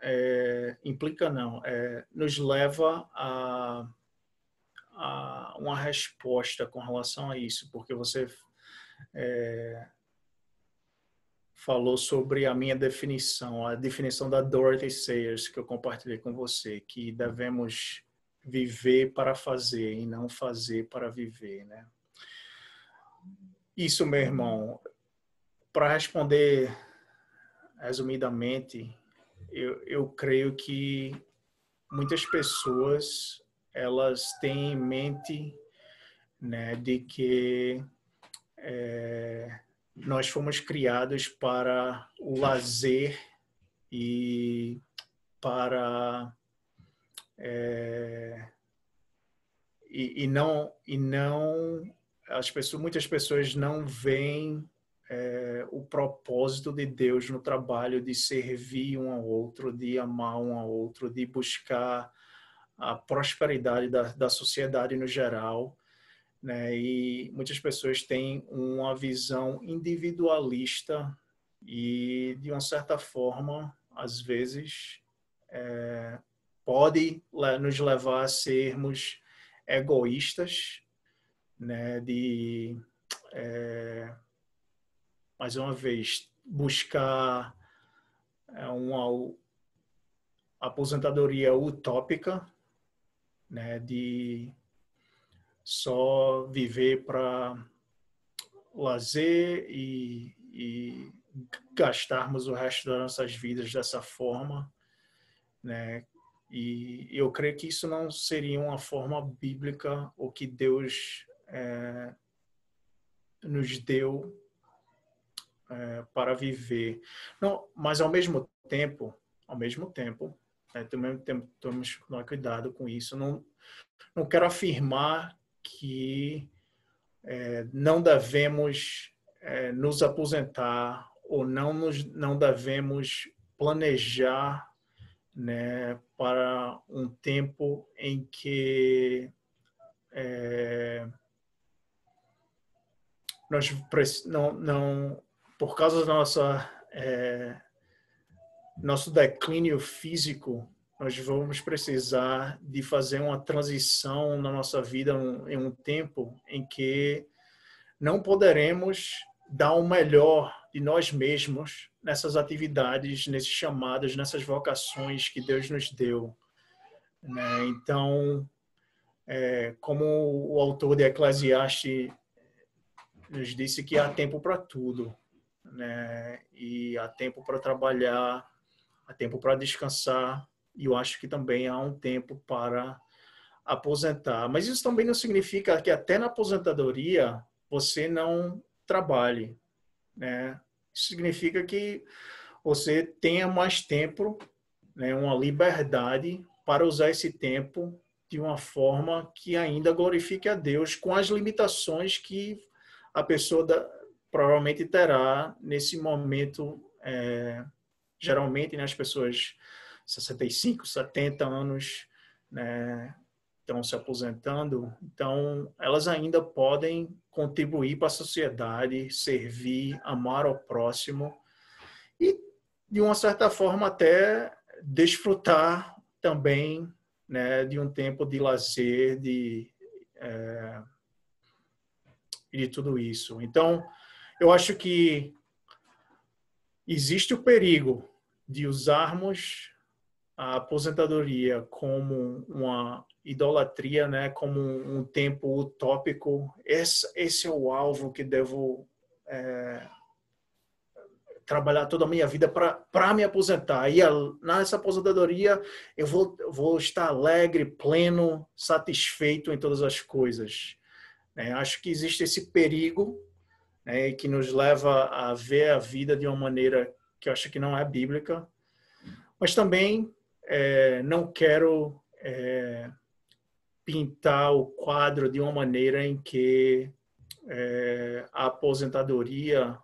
é, implica não, é, nos leva a, a, uma resposta com relação a isso, porque você é, falou sobre a minha definição, a definição da Dorothy Sayers que eu compartilhei com você, que devemos viver para fazer e não fazer para viver, né? Isso, meu irmão, para responder resumidamente, eu, eu creio que muitas pessoas elas têm em mente né, de que é, nós fomos criados para o lazer e para é, e, e, não e não as pessoas muitas pessoas não veem é, o propósito de Deus no trabalho de servir um ao outro de amar um ao outro de buscar a prosperidade da, da sociedade no geral né? E muitas pessoas têm uma visão individualista e, de uma certa forma, às vezes, é, pode nos levar a sermos egoístas, né? De, é, mais uma vez, buscar é, uma aposentadoria utópica, né? De só viver para lazer e, e, gastarmos o resto das nossas vidas dessa forma, né? E eu creio que isso não seria uma forma bíblica o que Deus é, nos deu é, para viver. Não, mas ao mesmo tempo, ao mesmo tempo, é, também temos que tomar cuidado com isso. Não, não quero afirmar que é, não devemos é, nos aposentar ou não nos não devemos planejar né, para um tempo em que é, nós não, não por causa da nossa é, nosso declínio físico nós vamos precisar de fazer uma transição na nossa vida em um tempo em que não poderemos dar o melhor de nós mesmos nessas atividades, nesses chamados, nessas vocações que Deus nos deu. Né? Então, é, como o autor de Eclesiastes nos disse que há tempo para tudo, né? E há tempo para trabalhar, há tempo para descansar, e eu acho que também há um tempo para aposentar. Mas isso também não significa que até na aposentadoria você não trabalhe, né? Isso significa que você tenha mais tempo, né, uma liberdade para usar esse tempo de uma forma que ainda glorifique a Deus com as limitações que a pessoa da, provavelmente terá nesse momento. É, geralmente, né, as pessoas 65, 70 anos né, estão se aposentando, então elas ainda podem contribuir para a sociedade, servir, amar ao próximo e, de uma certa forma, até desfrutar também né, de um tempo de lazer, de, é, de tudo isso. Então, eu acho que existe o perigo de usarmos a aposentadoria como uma idolatria, né, como um, tempo utópico. Esse, esse é o alvo que devo é, trabalhar toda a minha vida para me aposentar. E nessa aposentadoria eu vou, vou estar alegre, pleno, satisfeito em todas as coisas. É, acho que existe esse perigo né, que nos leva a ver a vida de uma maneira que eu acho que não é bíblica, mas também é, não quero é, pintar o quadro de uma maneira em que é, a aposentadoria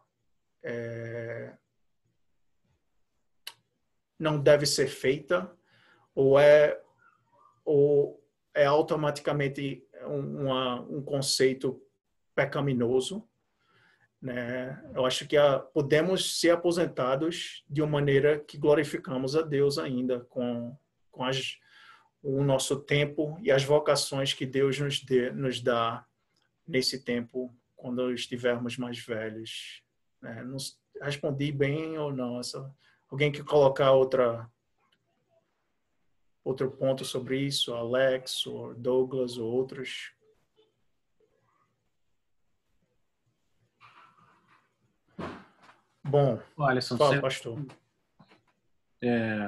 é, não deve ser feita ou é ou é automaticamente um, uma, um conceito pecaminoso né? Eu acho que a, podemos ser aposentados de uma maneira que glorificamos a Deus ainda com, com as, o nosso tempo e as vocações que Deus nos, dê, nos dá nesse tempo quando estivermos mais velhos. Né? Não respondi bem ou não? Essa, alguém que colocar outra outro ponto sobre isso, Alex ou Douglas ou outros Bom, Alisson, fala, você, pastor. É,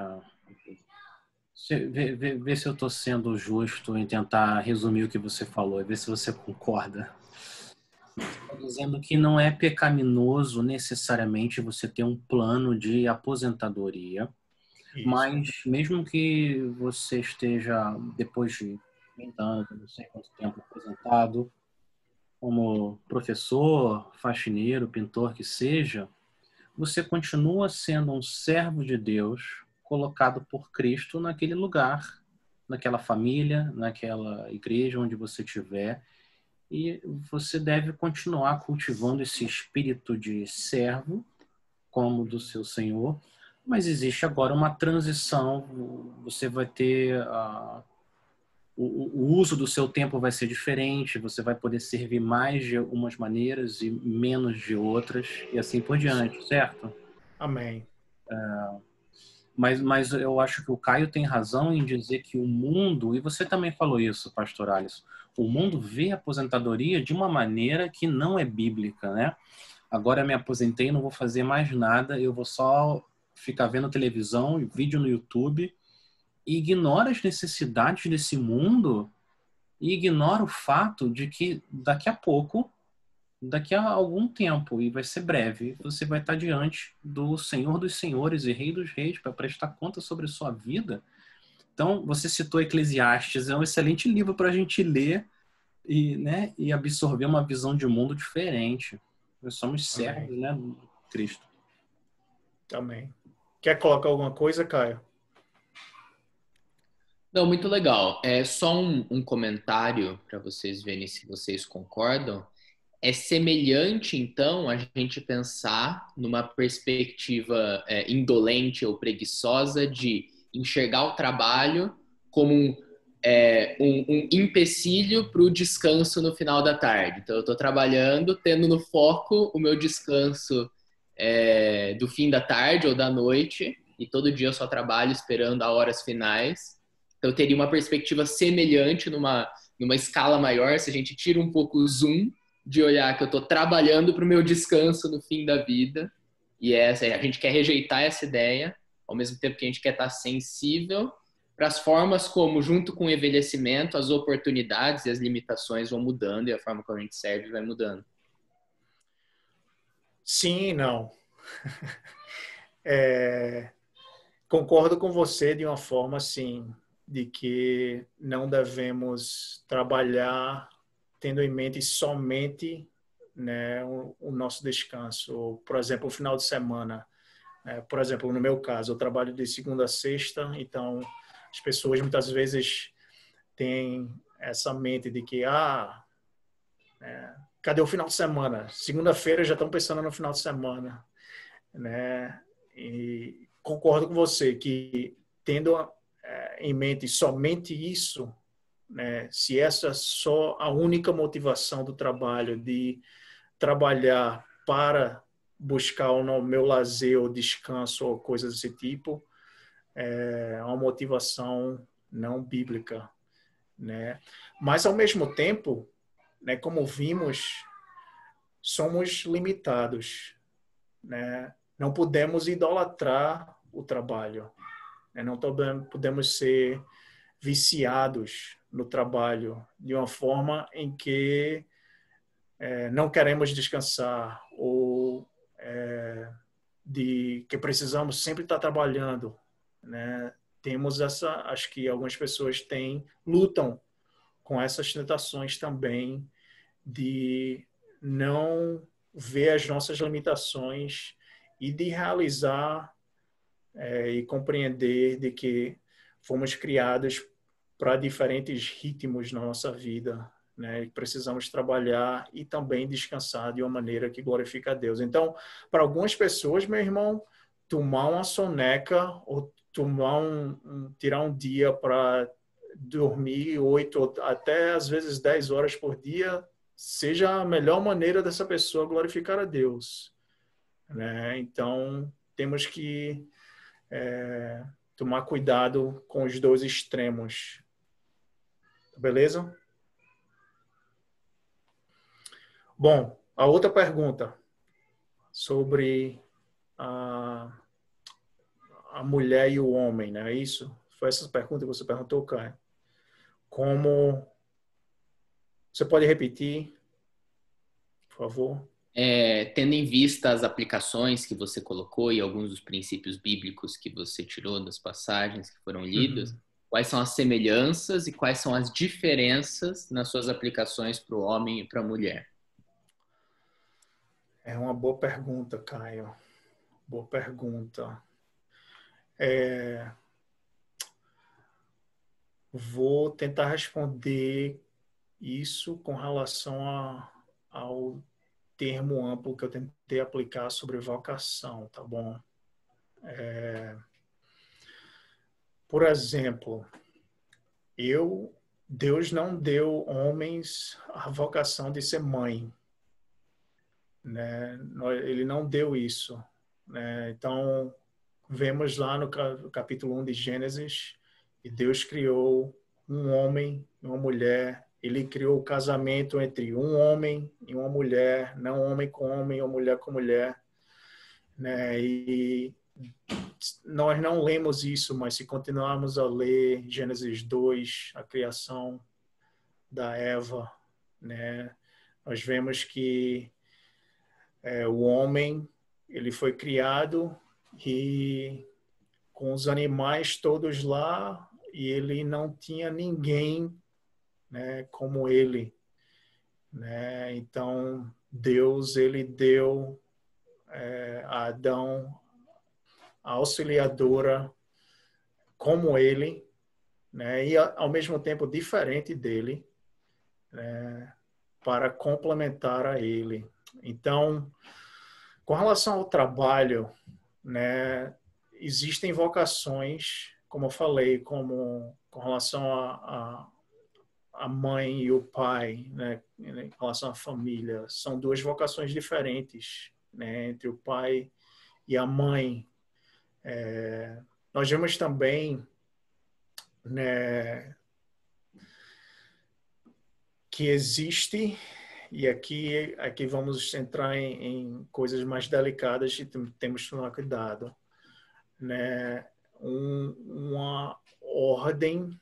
vê, vê, vê, se eu estou sendo justo em tentar resumir o que você falou e ver se você concorda. Estou dizendo que não é pecaminoso necessariamente você ter um plano de aposentadoria, Isso. mas mesmo que você esteja depois de 30 anos, não sei quanto tempo aposentado, como professor, faxineiro, pintor que seja, você continua sendo um servo de Deus colocado por Cristo naquele lugar, naquela família, naquela igreja onde você estiver. E você deve continuar cultivando esse espírito de servo, como do seu Senhor, mas existe agora uma transição. Você vai ter a o, o, uso do seu tempo vai ser diferente, você vai poder servir mais de umas maneiras e menos de outras, e assim por diante, certo? Amém. É, mas, mas eu acho que o Caio tem razão em dizer que o mundo, e você também falou isso, pastor Alisson, o mundo vê a aposentadoria de uma maneira que não é bíblica, né? Agora me aposentei, não vou fazer mais nada, eu vou só ficar vendo televisão e vídeo no YouTube e ignora as necessidades desse mundo e ignora o fato de que daqui a pouco, daqui a algum tempo, e vai ser breve, você vai estar diante do Senhor dos Senhores e Rei dos Reis para prestar conta sobre a sua vida. Então, você citou Eclesiastes, é um excelente livro para a gente ler e, né, e absorver uma visão de mundo diferente. Nós somos servos, né, Cristo. Também. Quer colocar alguma coisa, Caio? Não, muito legal. É só um, um comentário para vocês verem se vocês concordam. É semelhante, então, a gente pensar numa perspectiva é, indolente ou preguiçosa de enxergar o trabalho como um, é, um, um empecilho para o descanso no final da tarde. Então, eu estou trabalhando, tendo no foco o meu descanso é, do fim da tarde ou da noite, e todo dia eu só trabalho esperando as horas finais. Então, teria uma perspectiva semelhante numa, numa escala maior, se a gente tira um pouco o zoom de olhar que eu estou trabalhando para o meu descanso no fim da vida. E essa, a gente quer rejeitar essa ideia, ao mesmo tempo que a gente quer estar sensível para as formas como, junto com o envelhecimento, as oportunidades e as limitações vão mudando e a forma como a gente serve vai mudando. Sim, não. é, concordo com você de uma forma assim, de que não devemos trabalhar tendo em mente somente né, o, o nosso descanso. Por exemplo, o final de semana. É, por exemplo, no meu caso, eu trabalho de segunda a sexta, então as pessoas muitas vezes têm essa mente de que, ah, é, cadê o final de semana? Segunda-feira já estão pensando no final de semana, né? E concordo com você que tendo é, em mente somente isso, né? Se essa é só a única motivação do trabalho de trabalhar para buscar o meu lazer ou descanso ou coisas desse tipo, é uma motivação não bíblica, né? Mas ao mesmo tempo, né, como vimos, somos limitados, né? Não podemos idolatrar o trabalho, né? não podemos ser viciados no trabalho de uma forma em que é, não queremos descansar ou é, de que precisamos sempre estar trabalhando né? Temos essa, acho que algumas pessoas têm lutam com essas tentações também de não ver as nossas limitações e de realizar é, e compreender de que fomos criados para diferentes ritmos na nossa vida, né? Precisamos trabalhar e também descansar de uma maneira que glorifica a Deus. Então, para algumas pessoas, meu irmão, tomar uma soneca ou tomar um, um tirar um dia para dormir oito até às vezes dez horas por dia seja a melhor maneira dessa pessoa glorificar a Deus, né? Então temos que é, tomar cuidado com os dois extremos, beleza? Bom, a outra pergunta sobre a a mulher e o homem, né? É isso? Foi essa pergunta que você perguntou, Caio. Como. Você pode repetir, por favor? É, tendo em vista as aplicações que você colocou e alguns dos princípios bíblicos que você tirou das passagens que foram lidas, uhum. Quais são as semelhanças e quais são as diferenças nas suas aplicações para o homem e para a mulher? É uma boa pergunta, Caio. Boa pergunta. É... Vou tentar responder isso com relação a, ao termo amplo que eu tentei aplicar sobre vocação, tá bom? É... Por exemplo, eu Deus não deu homens a vocação de ser mãe, né? Ele não deu isso, né? Então vemos lá no capítulo 1 de Gênesis, que Deus criou um homem e uma mulher. Ele criou o casamento entre um homem e uma mulher, não homem com homem ou mulher com mulher. Né? E nós não lemos isso, mas se continuarmos a ler Gênesis 2, a criação da Eva, né? nós vemos que é, o homem ele foi criado e com os animais todos lá e ele não tinha ninguém né, como ele. Né? Então, Deus ele deu é, a Adão auxiliadora como ele, né? e ao mesmo tempo diferente dele, né? para complementar a ele. Então, com relação ao trabalho, né, existem vocações, como eu falei, como com relação a, a, a mãe e o pai, né, em relação à família, são duas vocações diferentes, né, entre o pai e a mãe. É, nós vemos também né, que existe e aqui, aqui vamos entrar em, em coisas mais delicadas e temos que tomar cuidado. Né? Um, uma ordem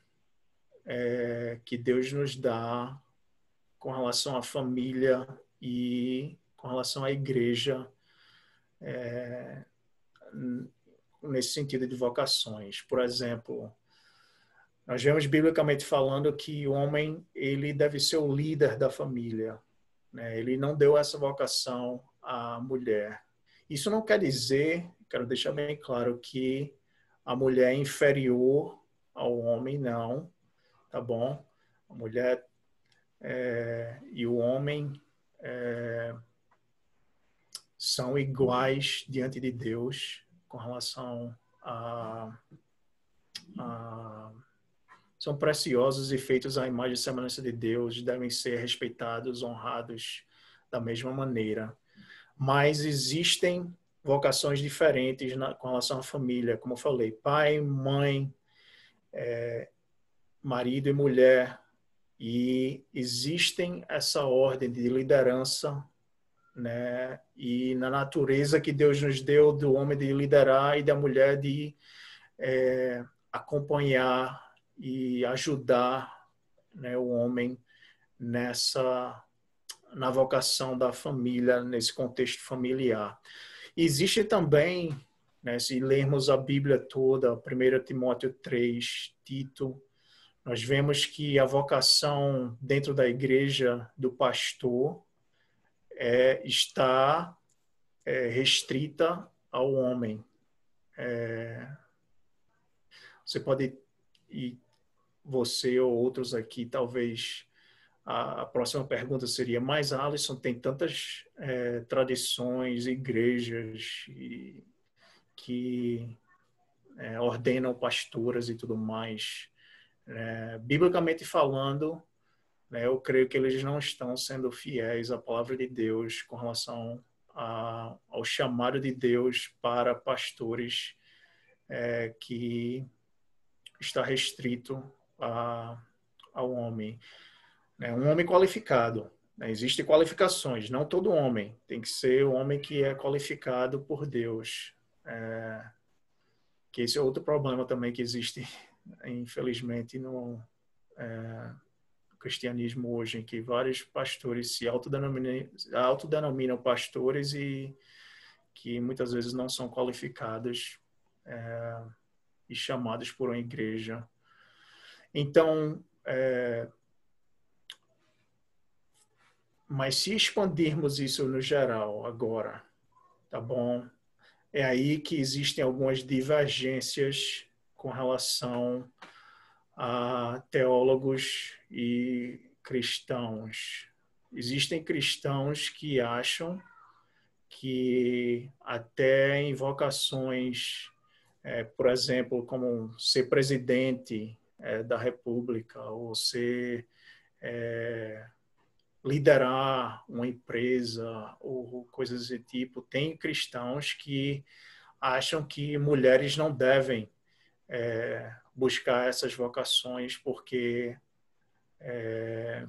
é, que Deus nos dá com relação à família e com relação à igreja, é, nesse sentido de vocações. Por exemplo, nós vemos biblicamente falando que o homem ele deve ser o líder da família. Né? Ele não deu essa vocação à mulher. Isso não quer dizer, quero deixar bem claro, que a mulher é inferior ao homem, não, tá bom? A mulher é, e o homem é, são iguais diante de Deus com relação a, a são preciosos e feitos à imagem e semelhança de Deus, devem ser respeitados, honrados da mesma maneira. Mas existem vocações diferentes na, com relação à família, como eu falei, pai, mãe, é, marido e mulher, e existem essa ordem de liderança, né? E na natureza que Deus nos deu do homem de liderar e da mulher de é, acompanhar e ajudar né, o homem nessa na vocação da família nesse contexto familiar. Existe também, né, se lermos a Bíblia toda, 1 Timóteo 3, Tito, nós vemos que a vocação dentro da igreja do pastor é, está é, restrita ao homem. É, você pode e você ou outros aqui, talvez a, a próxima pergunta seria: mas Alisson tem tantas é, tradições, igrejas e, que é, ordenam pastoras e tudo mais. É, biblicamente falando, né, eu creio que eles não estão sendo fiéis à palavra de Deus com relação a, ao chamado de Deus para pastores é, que está restrito a, ao homem. Né? Um homem qualificado. Né? Existem qualificações, não todo homem. Tem que ser o homem que é qualificado por Deus. É, que esse é outro problema também que existe, infelizmente, no é, cristianismo hoje, em que vários pastores se autodenominam, autodenominam pastores e que muitas vezes não são qualificados. É, e chamados por uma igreja. Então, é, mas se expandirmos isso no geral agora, tá bom? É aí que existem algumas divergências com relação a teólogos e cristãos. Existem cristãos que acham que até invocações é, por exemplo, como ser presidente é, da República ou ser é, liderar uma empresa ou coisas desse tipo. Tem cristãos que acham que mulheres não devem é, buscar essas vocações porque é,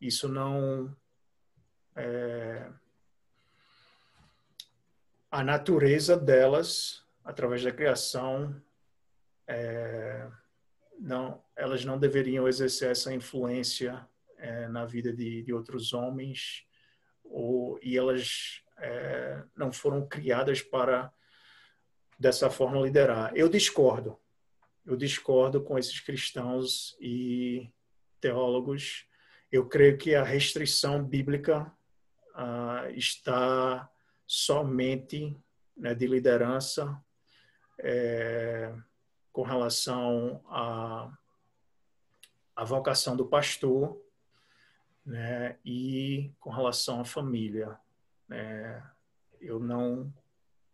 isso não é, a natureza delas através da criação, é, não, elas não deveriam exercer essa influência é, na vida de, de, outros homens, ou, e elas é, não foram criadas para dessa forma liderar. Eu discordo. Eu discordo com esses cristãos e teólogos. Eu creio que a restrição bíblica ah, está somente né, de liderança é, com relação à, à vocação do pastor né, e com relação à família. É, eu não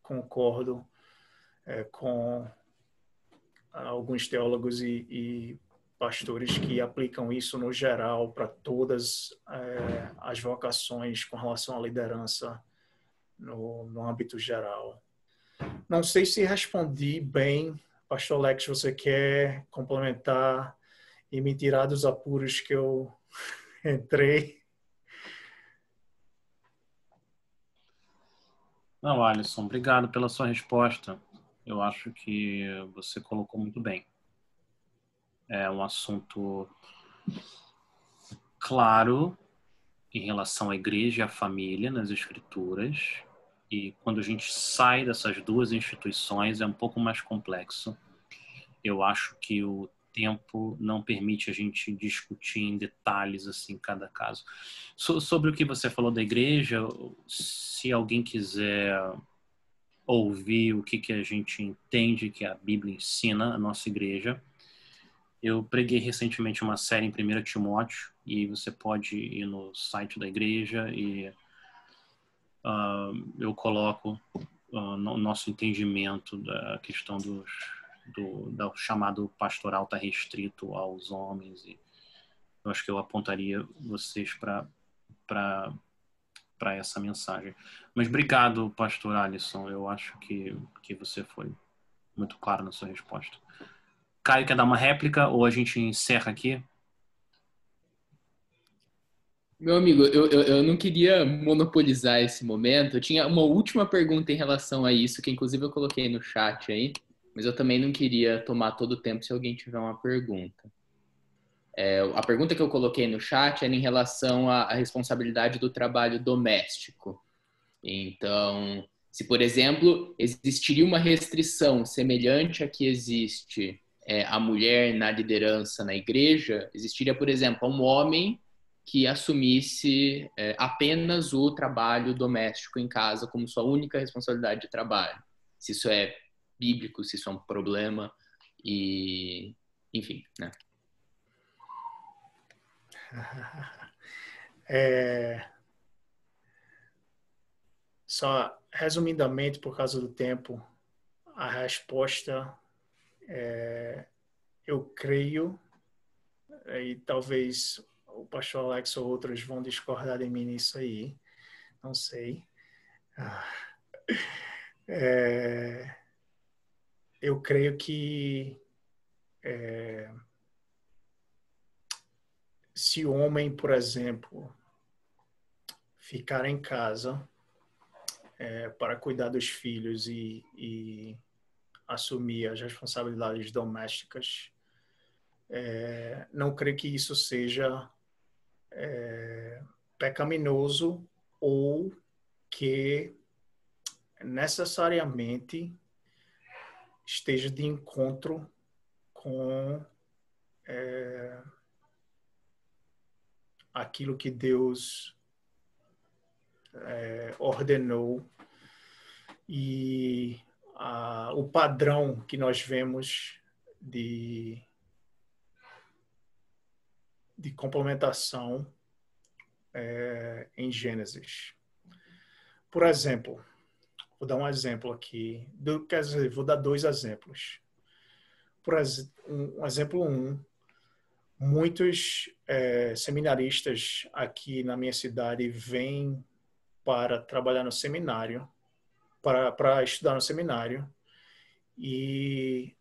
concordo é, com alguns teólogos e, e pastores que aplicam isso no geral para todas é, as vocações com relação à liderança no, no, âmbito geral. Não sei se respondi bem, Pastor Alex, você quer complementar e me tirar dos apuros que eu entrei? Não, Alisson, obrigado pela sua resposta. Eu acho que você colocou muito bem. É um assunto claro em relação à igreja e à família nas escrituras. E quando a gente sai dessas duas instituições é um pouco mais complexo. Eu acho que o tempo não permite a gente discutir em detalhes assim cada caso. So, sobre o que você falou da igreja, se alguém quiser ouvir o que, que a gente entende que a Bíblia ensina a nossa igreja, eu preguei recentemente uma série em 1 Timóteo e você pode ir no site da igreja e uh, eu coloco uh, no nosso entendimento da questão dos do, do chamado pastoral está restrito aos homens e eu acho que eu apontaria vocês para para essa mensagem. Mas obrigado, pastor Alisson. Eu acho que, que você foi muito claro na sua resposta. Caio, quer dar uma réplica ou a gente encerra aqui? Meu amigo, eu, eu, eu, não queria monopolizar esse momento. Eu tinha uma última pergunta em relação a isso, que inclusive eu coloquei no chat aí, mas eu também não queria tomar todo o tempo se alguém tiver uma pergunta. É, a pergunta que eu coloquei no chat era em relação à, à responsabilidade do trabalho doméstico. Então, se, por exemplo, existiria uma restrição semelhante à que existe é, a mulher na liderança na igreja, existiria, por exemplo, um homem que assumisse é, apenas o trabalho doméstico em casa como sua única responsabilidade de trabalho. Se isso é bíblico, se isso é um problema e, enfim, né? É... Só resumidamente, por causa do tempo, a resposta é, eu creio, e talvez o pastor Alex ou outros vão discordar de mim nisso aí, não sei. Ah, é, eu creio que é, se o homem, por exemplo, ficar em casa é, para cuidar dos filhos e, e, assumir as responsabilidades domésticas, é, não creio que isso seja é, pecaminoso ou que necessariamente esteja de encontro com é, aquilo que Deus é, ordenou e a, o padrão que nós vemos de de complementação é, em Gênesis. Por exemplo, vou dar um exemplo aqui, do, quer dizer, vou dar dois exemplos. Por um, exemplo um, muitos é, seminaristas aqui na minha cidade vêm para trabalhar no seminário, para, para estudar no seminário, e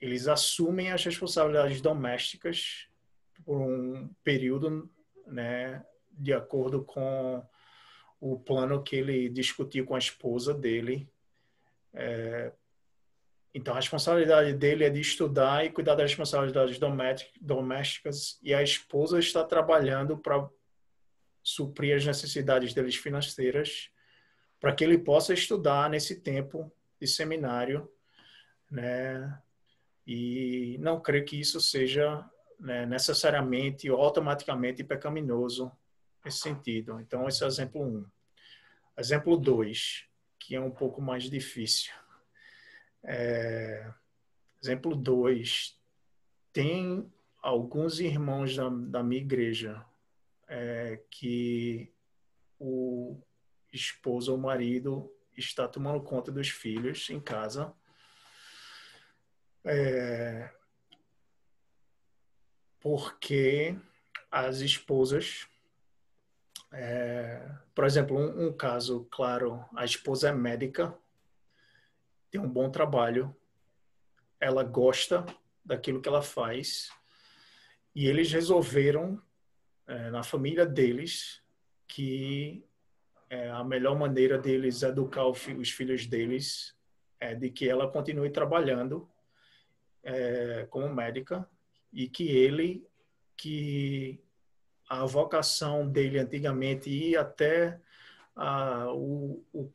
eles assumem as responsabilidades domésticas por um período, né, de acordo com o plano que ele discutiu com a esposa dele. É, então, a responsabilidade dele é de estudar e cuidar das responsabilidades domésticas, e a esposa está trabalhando para suprir as necessidades deles financeiras, para que ele possa estudar nesse tempo de seminário, né? E não creio que isso seja né, necessariamente ou automaticamente pecaminoso nesse sentido. Então, esse é o exemplo 1. Um. Exemplo 2, que é um pouco mais difícil. É, exemplo 2, tem alguns irmãos da, da minha igreja é, que o esposo ou marido está tomando conta dos filhos em casa. É, porque as esposas, é, por exemplo, um, um, caso claro, a esposa é médica, tem um bom trabalho, ela gosta daquilo que ela faz, e eles resolveram, é, na família deles, que é, a melhor maneira deles educar os filhos deles é de que ela continue trabalhando é, como médica e que ele que a vocação dele antigamente e até a, o, o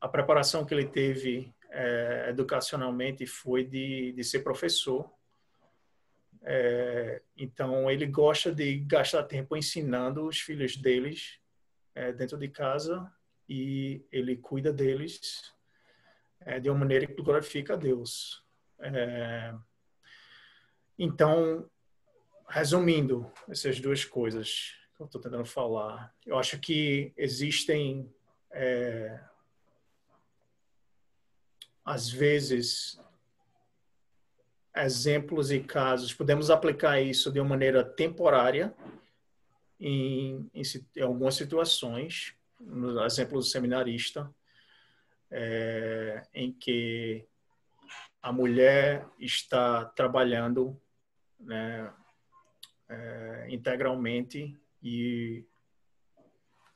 a preparação que ele teve é, educacionalmente foi de, de ser professor. É, então, ele gosta de gastar tempo ensinando os filhos deles é, dentro de casa e ele cuida deles é, de uma maneira que glorifica a Deus. É, então, resumindo essas duas coisas que eu estou tentando falar, eu acho que existem é, às vezes, exemplos e casos, podemos aplicar isso de uma maneira temporária em, em, em algumas situações, no exemplo do seminarista, é, em que a mulher está trabalhando né, é, integralmente e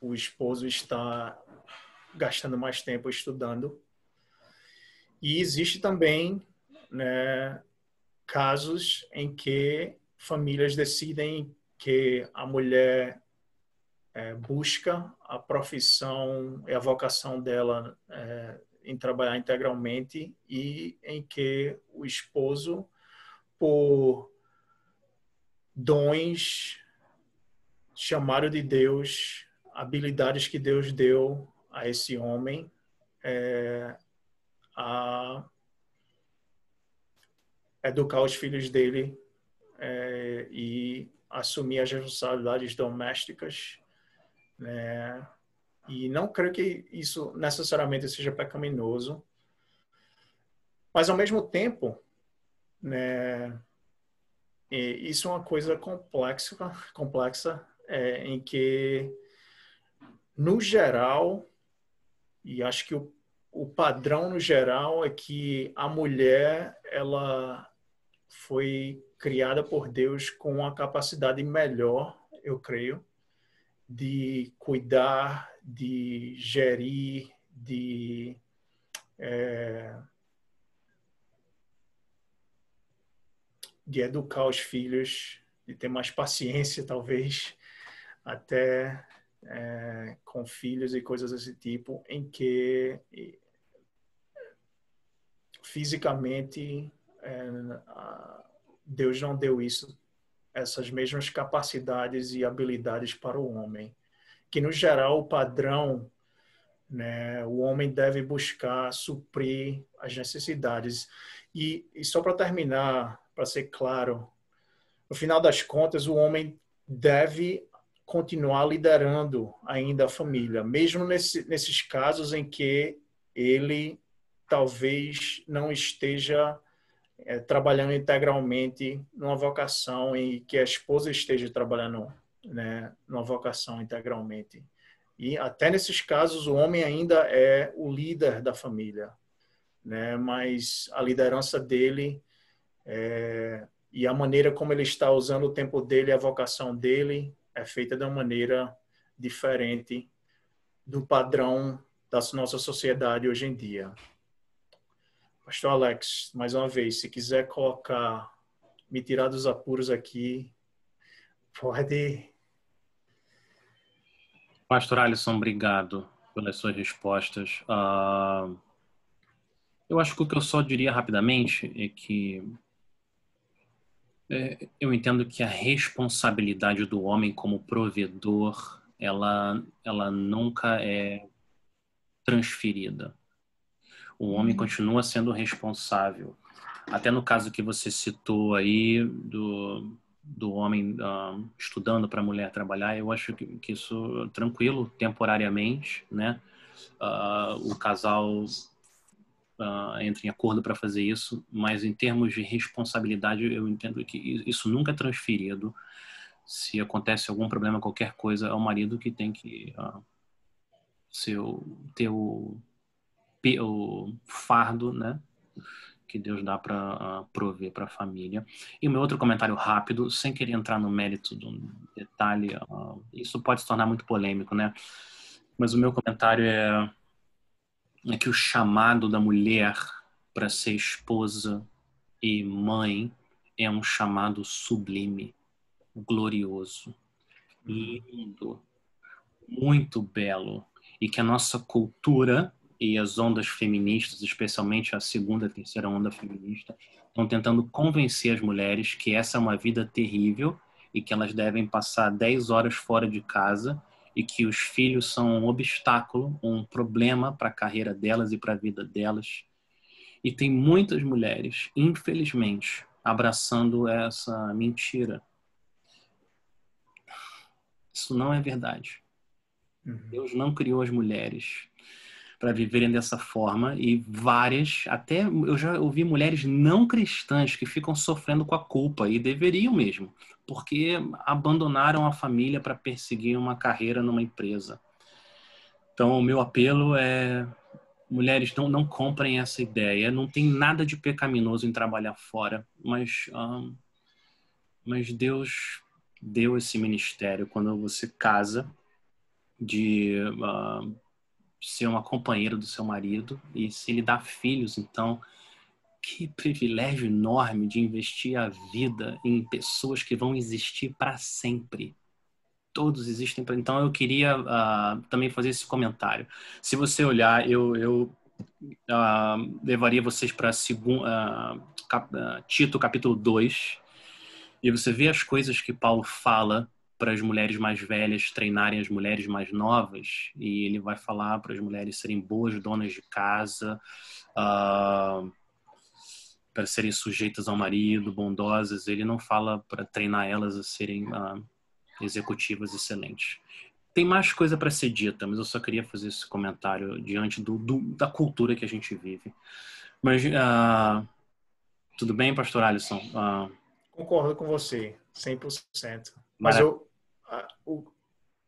o esposo está gastando mais tempo estudando e existe também né, casos em que famílias decidem que a mulher é, busca a profissão e a vocação dela é, em trabalhar integralmente e em que o esposo, por dons, chamado de Deus, habilidades que Deus deu a esse homem, é, a educar os filhos dele é, e assumir as responsabilidades domésticas, né? E não creio que isso necessariamente seja pecaminoso, mas ao mesmo tempo, né? isso é uma coisa complexa, complexa é, em que, no geral, e acho que o o padrão no geral é que a mulher ela foi criada por Deus com a capacidade melhor, eu creio, de cuidar, de gerir, de é, de educar os filhos, de ter mais paciência, talvez, até é, com filhos e coisas desse tipo, em que fisicamente é, Deus não deu isso, essas mesmas capacidades e habilidades para o homem. Que no geral o padrão, né, o homem deve buscar suprir as necessidades. E, e só para terminar, para ser claro, no final das contas o homem deve continuar liderando ainda a família, mesmo nesse, nesses casos em que ele talvez não esteja é, trabalhando integralmente numa vocação e que a esposa esteja trabalhando né, numa vocação integralmente. E até nesses casos o homem ainda é o líder da família, né? Mas a liderança dele é, e a maneira como ele está usando o tempo dele, a vocação dele é feita de uma maneira diferente do padrão da nossa sociedade hoje em dia. Pastor Alex, mais uma vez, se quiser colocar, me tirar dos apuros aqui, pode. Pastor Alisson, obrigado pelas suas respostas. Uh, eu acho que o que eu só diria rapidamente é que é, eu entendo que a responsabilidade do homem como provedor, ela, ela nunca é transferida o homem uhum. continua sendo responsável. Até no caso que você citou aí do, do homem uh, estudando para a mulher trabalhar, eu acho que, que, isso tranquilo, temporariamente, né? Uh, o casal uh, entra em acordo para fazer isso, mas em termos de responsabilidade, eu entendo que isso nunca é transferido. Se acontece algum problema, qualquer coisa, é o marido que tem que uh, ser o, ter o o fardo, né? Que Deus dá para uh, prover para a família. E meu outro comentário rápido, sem querer entrar no mérito do detalhe, uh, isso pode se tornar muito polêmico, né? Mas o meu comentário é, é que o chamado da mulher para ser esposa e mãe é um chamado sublime, glorioso, lindo, muito belo e que a nossa cultura e as ondas feministas, especialmente a segunda e terceira onda feminista, estão tentando convencer as mulheres que essa é uma vida terrível e que elas devem passar 10 horas fora de casa e que os filhos são um obstáculo, um problema para a carreira delas e para a vida delas. E tem muitas mulheres, infelizmente, abraçando essa mentira. Isso não é verdade. Uhum. Deus não criou as mulheres para viverem dessa forma e várias, até eu já ouvi mulheres não cristãs que ficam sofrendo com a culpa e deveriam mesmo, porque abandonaram a família para perseguir uma carreira numa empresa. Então, o meu apelo é mulheres não não comprem essa ideia. Não tem nada de pecaminoso em trabalhar fora, mas mas Deus deu esse ministério quando você casa de uh, ser uma companheira do seu marido e se ele dá filhos, então que privilégio enorme de investir a vida em pessoas que vão existir para sempre. Todos existem. Pra... Então eu queria uh, também fazer esse comentário. Se você olhar, eu, eu uh, levaria vocês para uh, cap, Tito capítulo 2 e você vê as coisas que Paulo fala para as mulheres mais velhas treinarem as mulheres mais novas e ele vai falar para as mulheres serem boas donas de casa uh, para serem sujeitas ao marido bondosas. Ele não fala para treinar elas a serem uh, executivas excelentes. Tem mais coisa para ser dita mas eu só queria fazer esse comentário diante do, do da cultura que a gente vive. Mas uh, tudo bem pastor Alisson? Concordo com você 100% mas eu, a, o,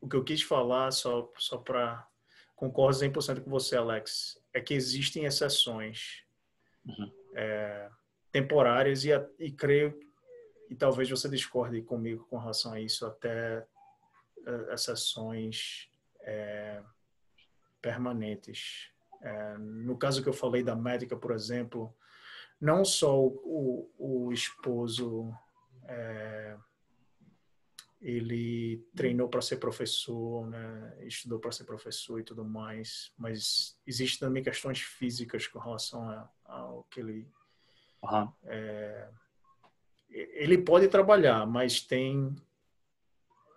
o que eu quis falar, só, só para. Concordo 100% com você, Alex, é que existem exceções uhum. é, temporárias e, e creio, e talvez você discorde comigo com relação a isso, até é, exceções é, permanentes. É, no caso que eu falei da médica, por exemplo, não só o, o, o esposo é, ele treinou para ser professor, né? estudou para ser professor e tudo mais, mas existem também questões físicas com relação ao que ele uhum. é, ele pode trabalhar, mas tem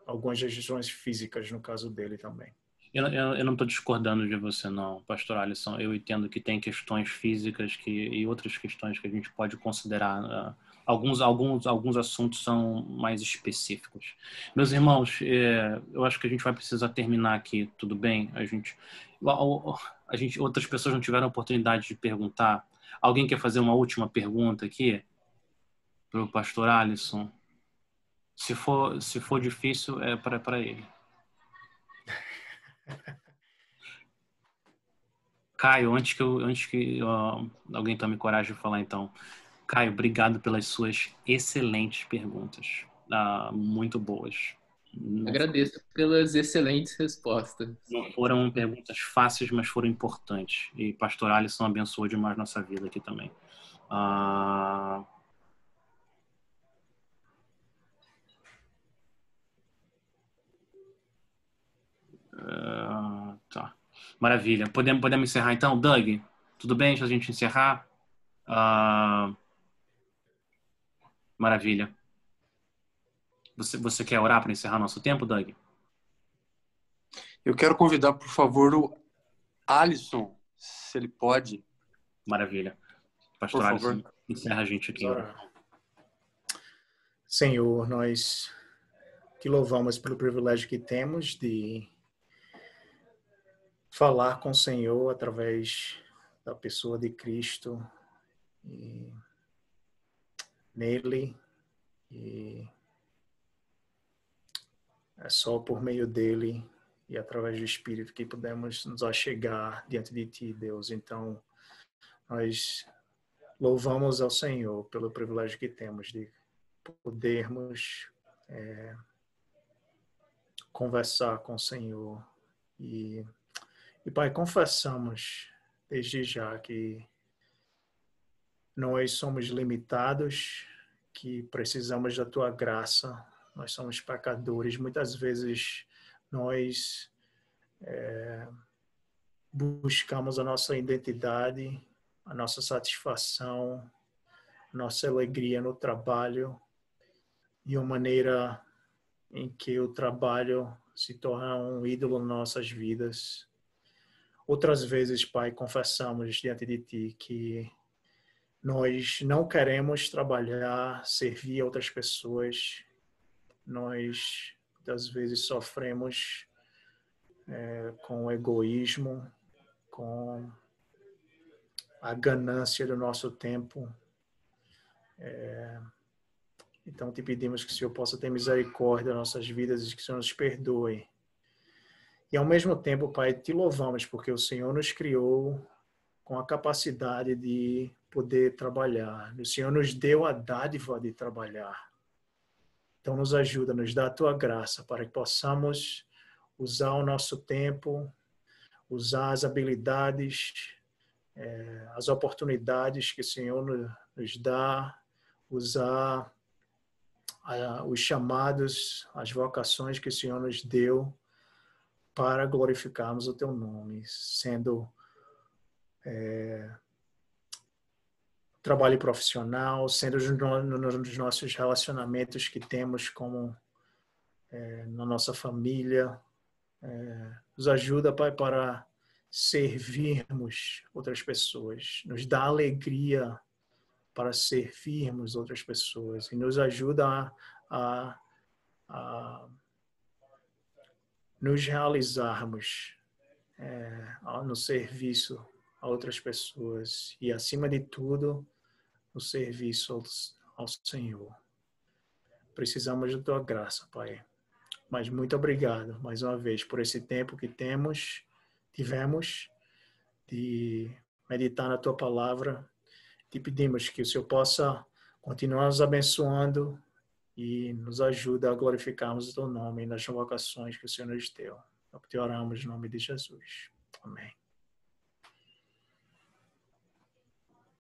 algumas restrições físicas no caso dele também. Eu, eu, eu não estou discordando de você, não, pastor Alisson. Eu entendo que tem questões físicas que, e outras questões que a gente pode considerar uh, alguns, alguns, alguns assuntos são mais específicos. Meus irmãos, é, eu acho que a gente vai precisar terminar aqui, tudo bem? A gente, a gente, outras pessoas não tiveram a oportunidade de perguntar. Alguém quer fazer uma última pergunta aqui para o pastor Alisson? Se for, se for difícil, é para ele. Caio, antes que, eu, antes que uh, alguém tome coragem de falar, então. Caio, obrigado pelas suas excelentes perguntas. Ah, muito boas. Não Agradeço foram... pelas excelentes respostas. Não foram perguntas fáceis, mas foram importantes. E Pastor Alisson abençoou demais nossa vida aqui também. Ah... Uh, tá. Maravilha. Podemos, podemos encerrar então? Doug, tudo bem? Deixa a gente encerrar. Uh, Maravilha. Você, você quer orar para encerrar nosso tempo, Doug? Eu quero convidar, por favor, o Alisson, se ele pode. Maravilha. Pastor por Alisson, favor. encerra a gente aqui. Senhor, nós te louvamos pelo privilégio que temos de falar com o Senhor através da pessoa de Cristo. E nele e é só por meio dele e através do Espírito que podemos nos achegar diante de Ti, Deus. Então, nós louvamos ao Senhor pelo privilégio que temos de podermos é, conversar com o Senhor e E, Pai, confessamos desde já que nós somos limitados, que precisamos da tua graça, nós somos pecadores. Muitas vezes nós é, buscamos a nossa identidade, a nossa satisfação, a nossa alegria no trabalho de uma maneira em que o trabalho se torna um ídolo em nossas vidas. Outras vezes, Pai, confessamos diante de Ti que nós não queremos trabalhar, servir outras pessoas. Nós, muitas vezes, sofremos é, com egoísmo, com a ganância do nosso tempo. É, então, te pedimos que o Senhor possa ter misericórdia das nossas vidas e que o Senhor nos perdoe. E, ao mesmo tempo, Pai, te louvamos porque o Senhor nos criou com a capacidade de poder trabalhar. O Senhor nos deu a dádiva de trabalhar. Então, nos ajuda, nos dá a tua graça para que possamos usar o nosso tempo, usar as habilidades, é, as oportunidades que o Senhor nos dá, usar os chamados, as vocações que o Senhor nos deu para glorificarmos o teu nome, sendo é, trabalho profissional, sendo nos nossos relacionamentos que temos como é, na nossa família. É, nos ajuda, Pai, para servirmos outras pessoas, nos dá alegria para servirmos outras pessoas e nos ajuda a, a, a nos realizarmos é, no serviço a outras pessoas e, acima de tudo, no serviço ao, Senhor. Precisamos da tua graça, Pai. Mas muito obrigado mais uma vez por esse tempo que temos, tivemos de meditar na tua palavra te pedimos que o Senhor possa continuar nos abençoando e nos ajuda a glorificarmos o teu nome nas vocações que o Senhor nos deu. O te oramos em nome de Jesus. Amém.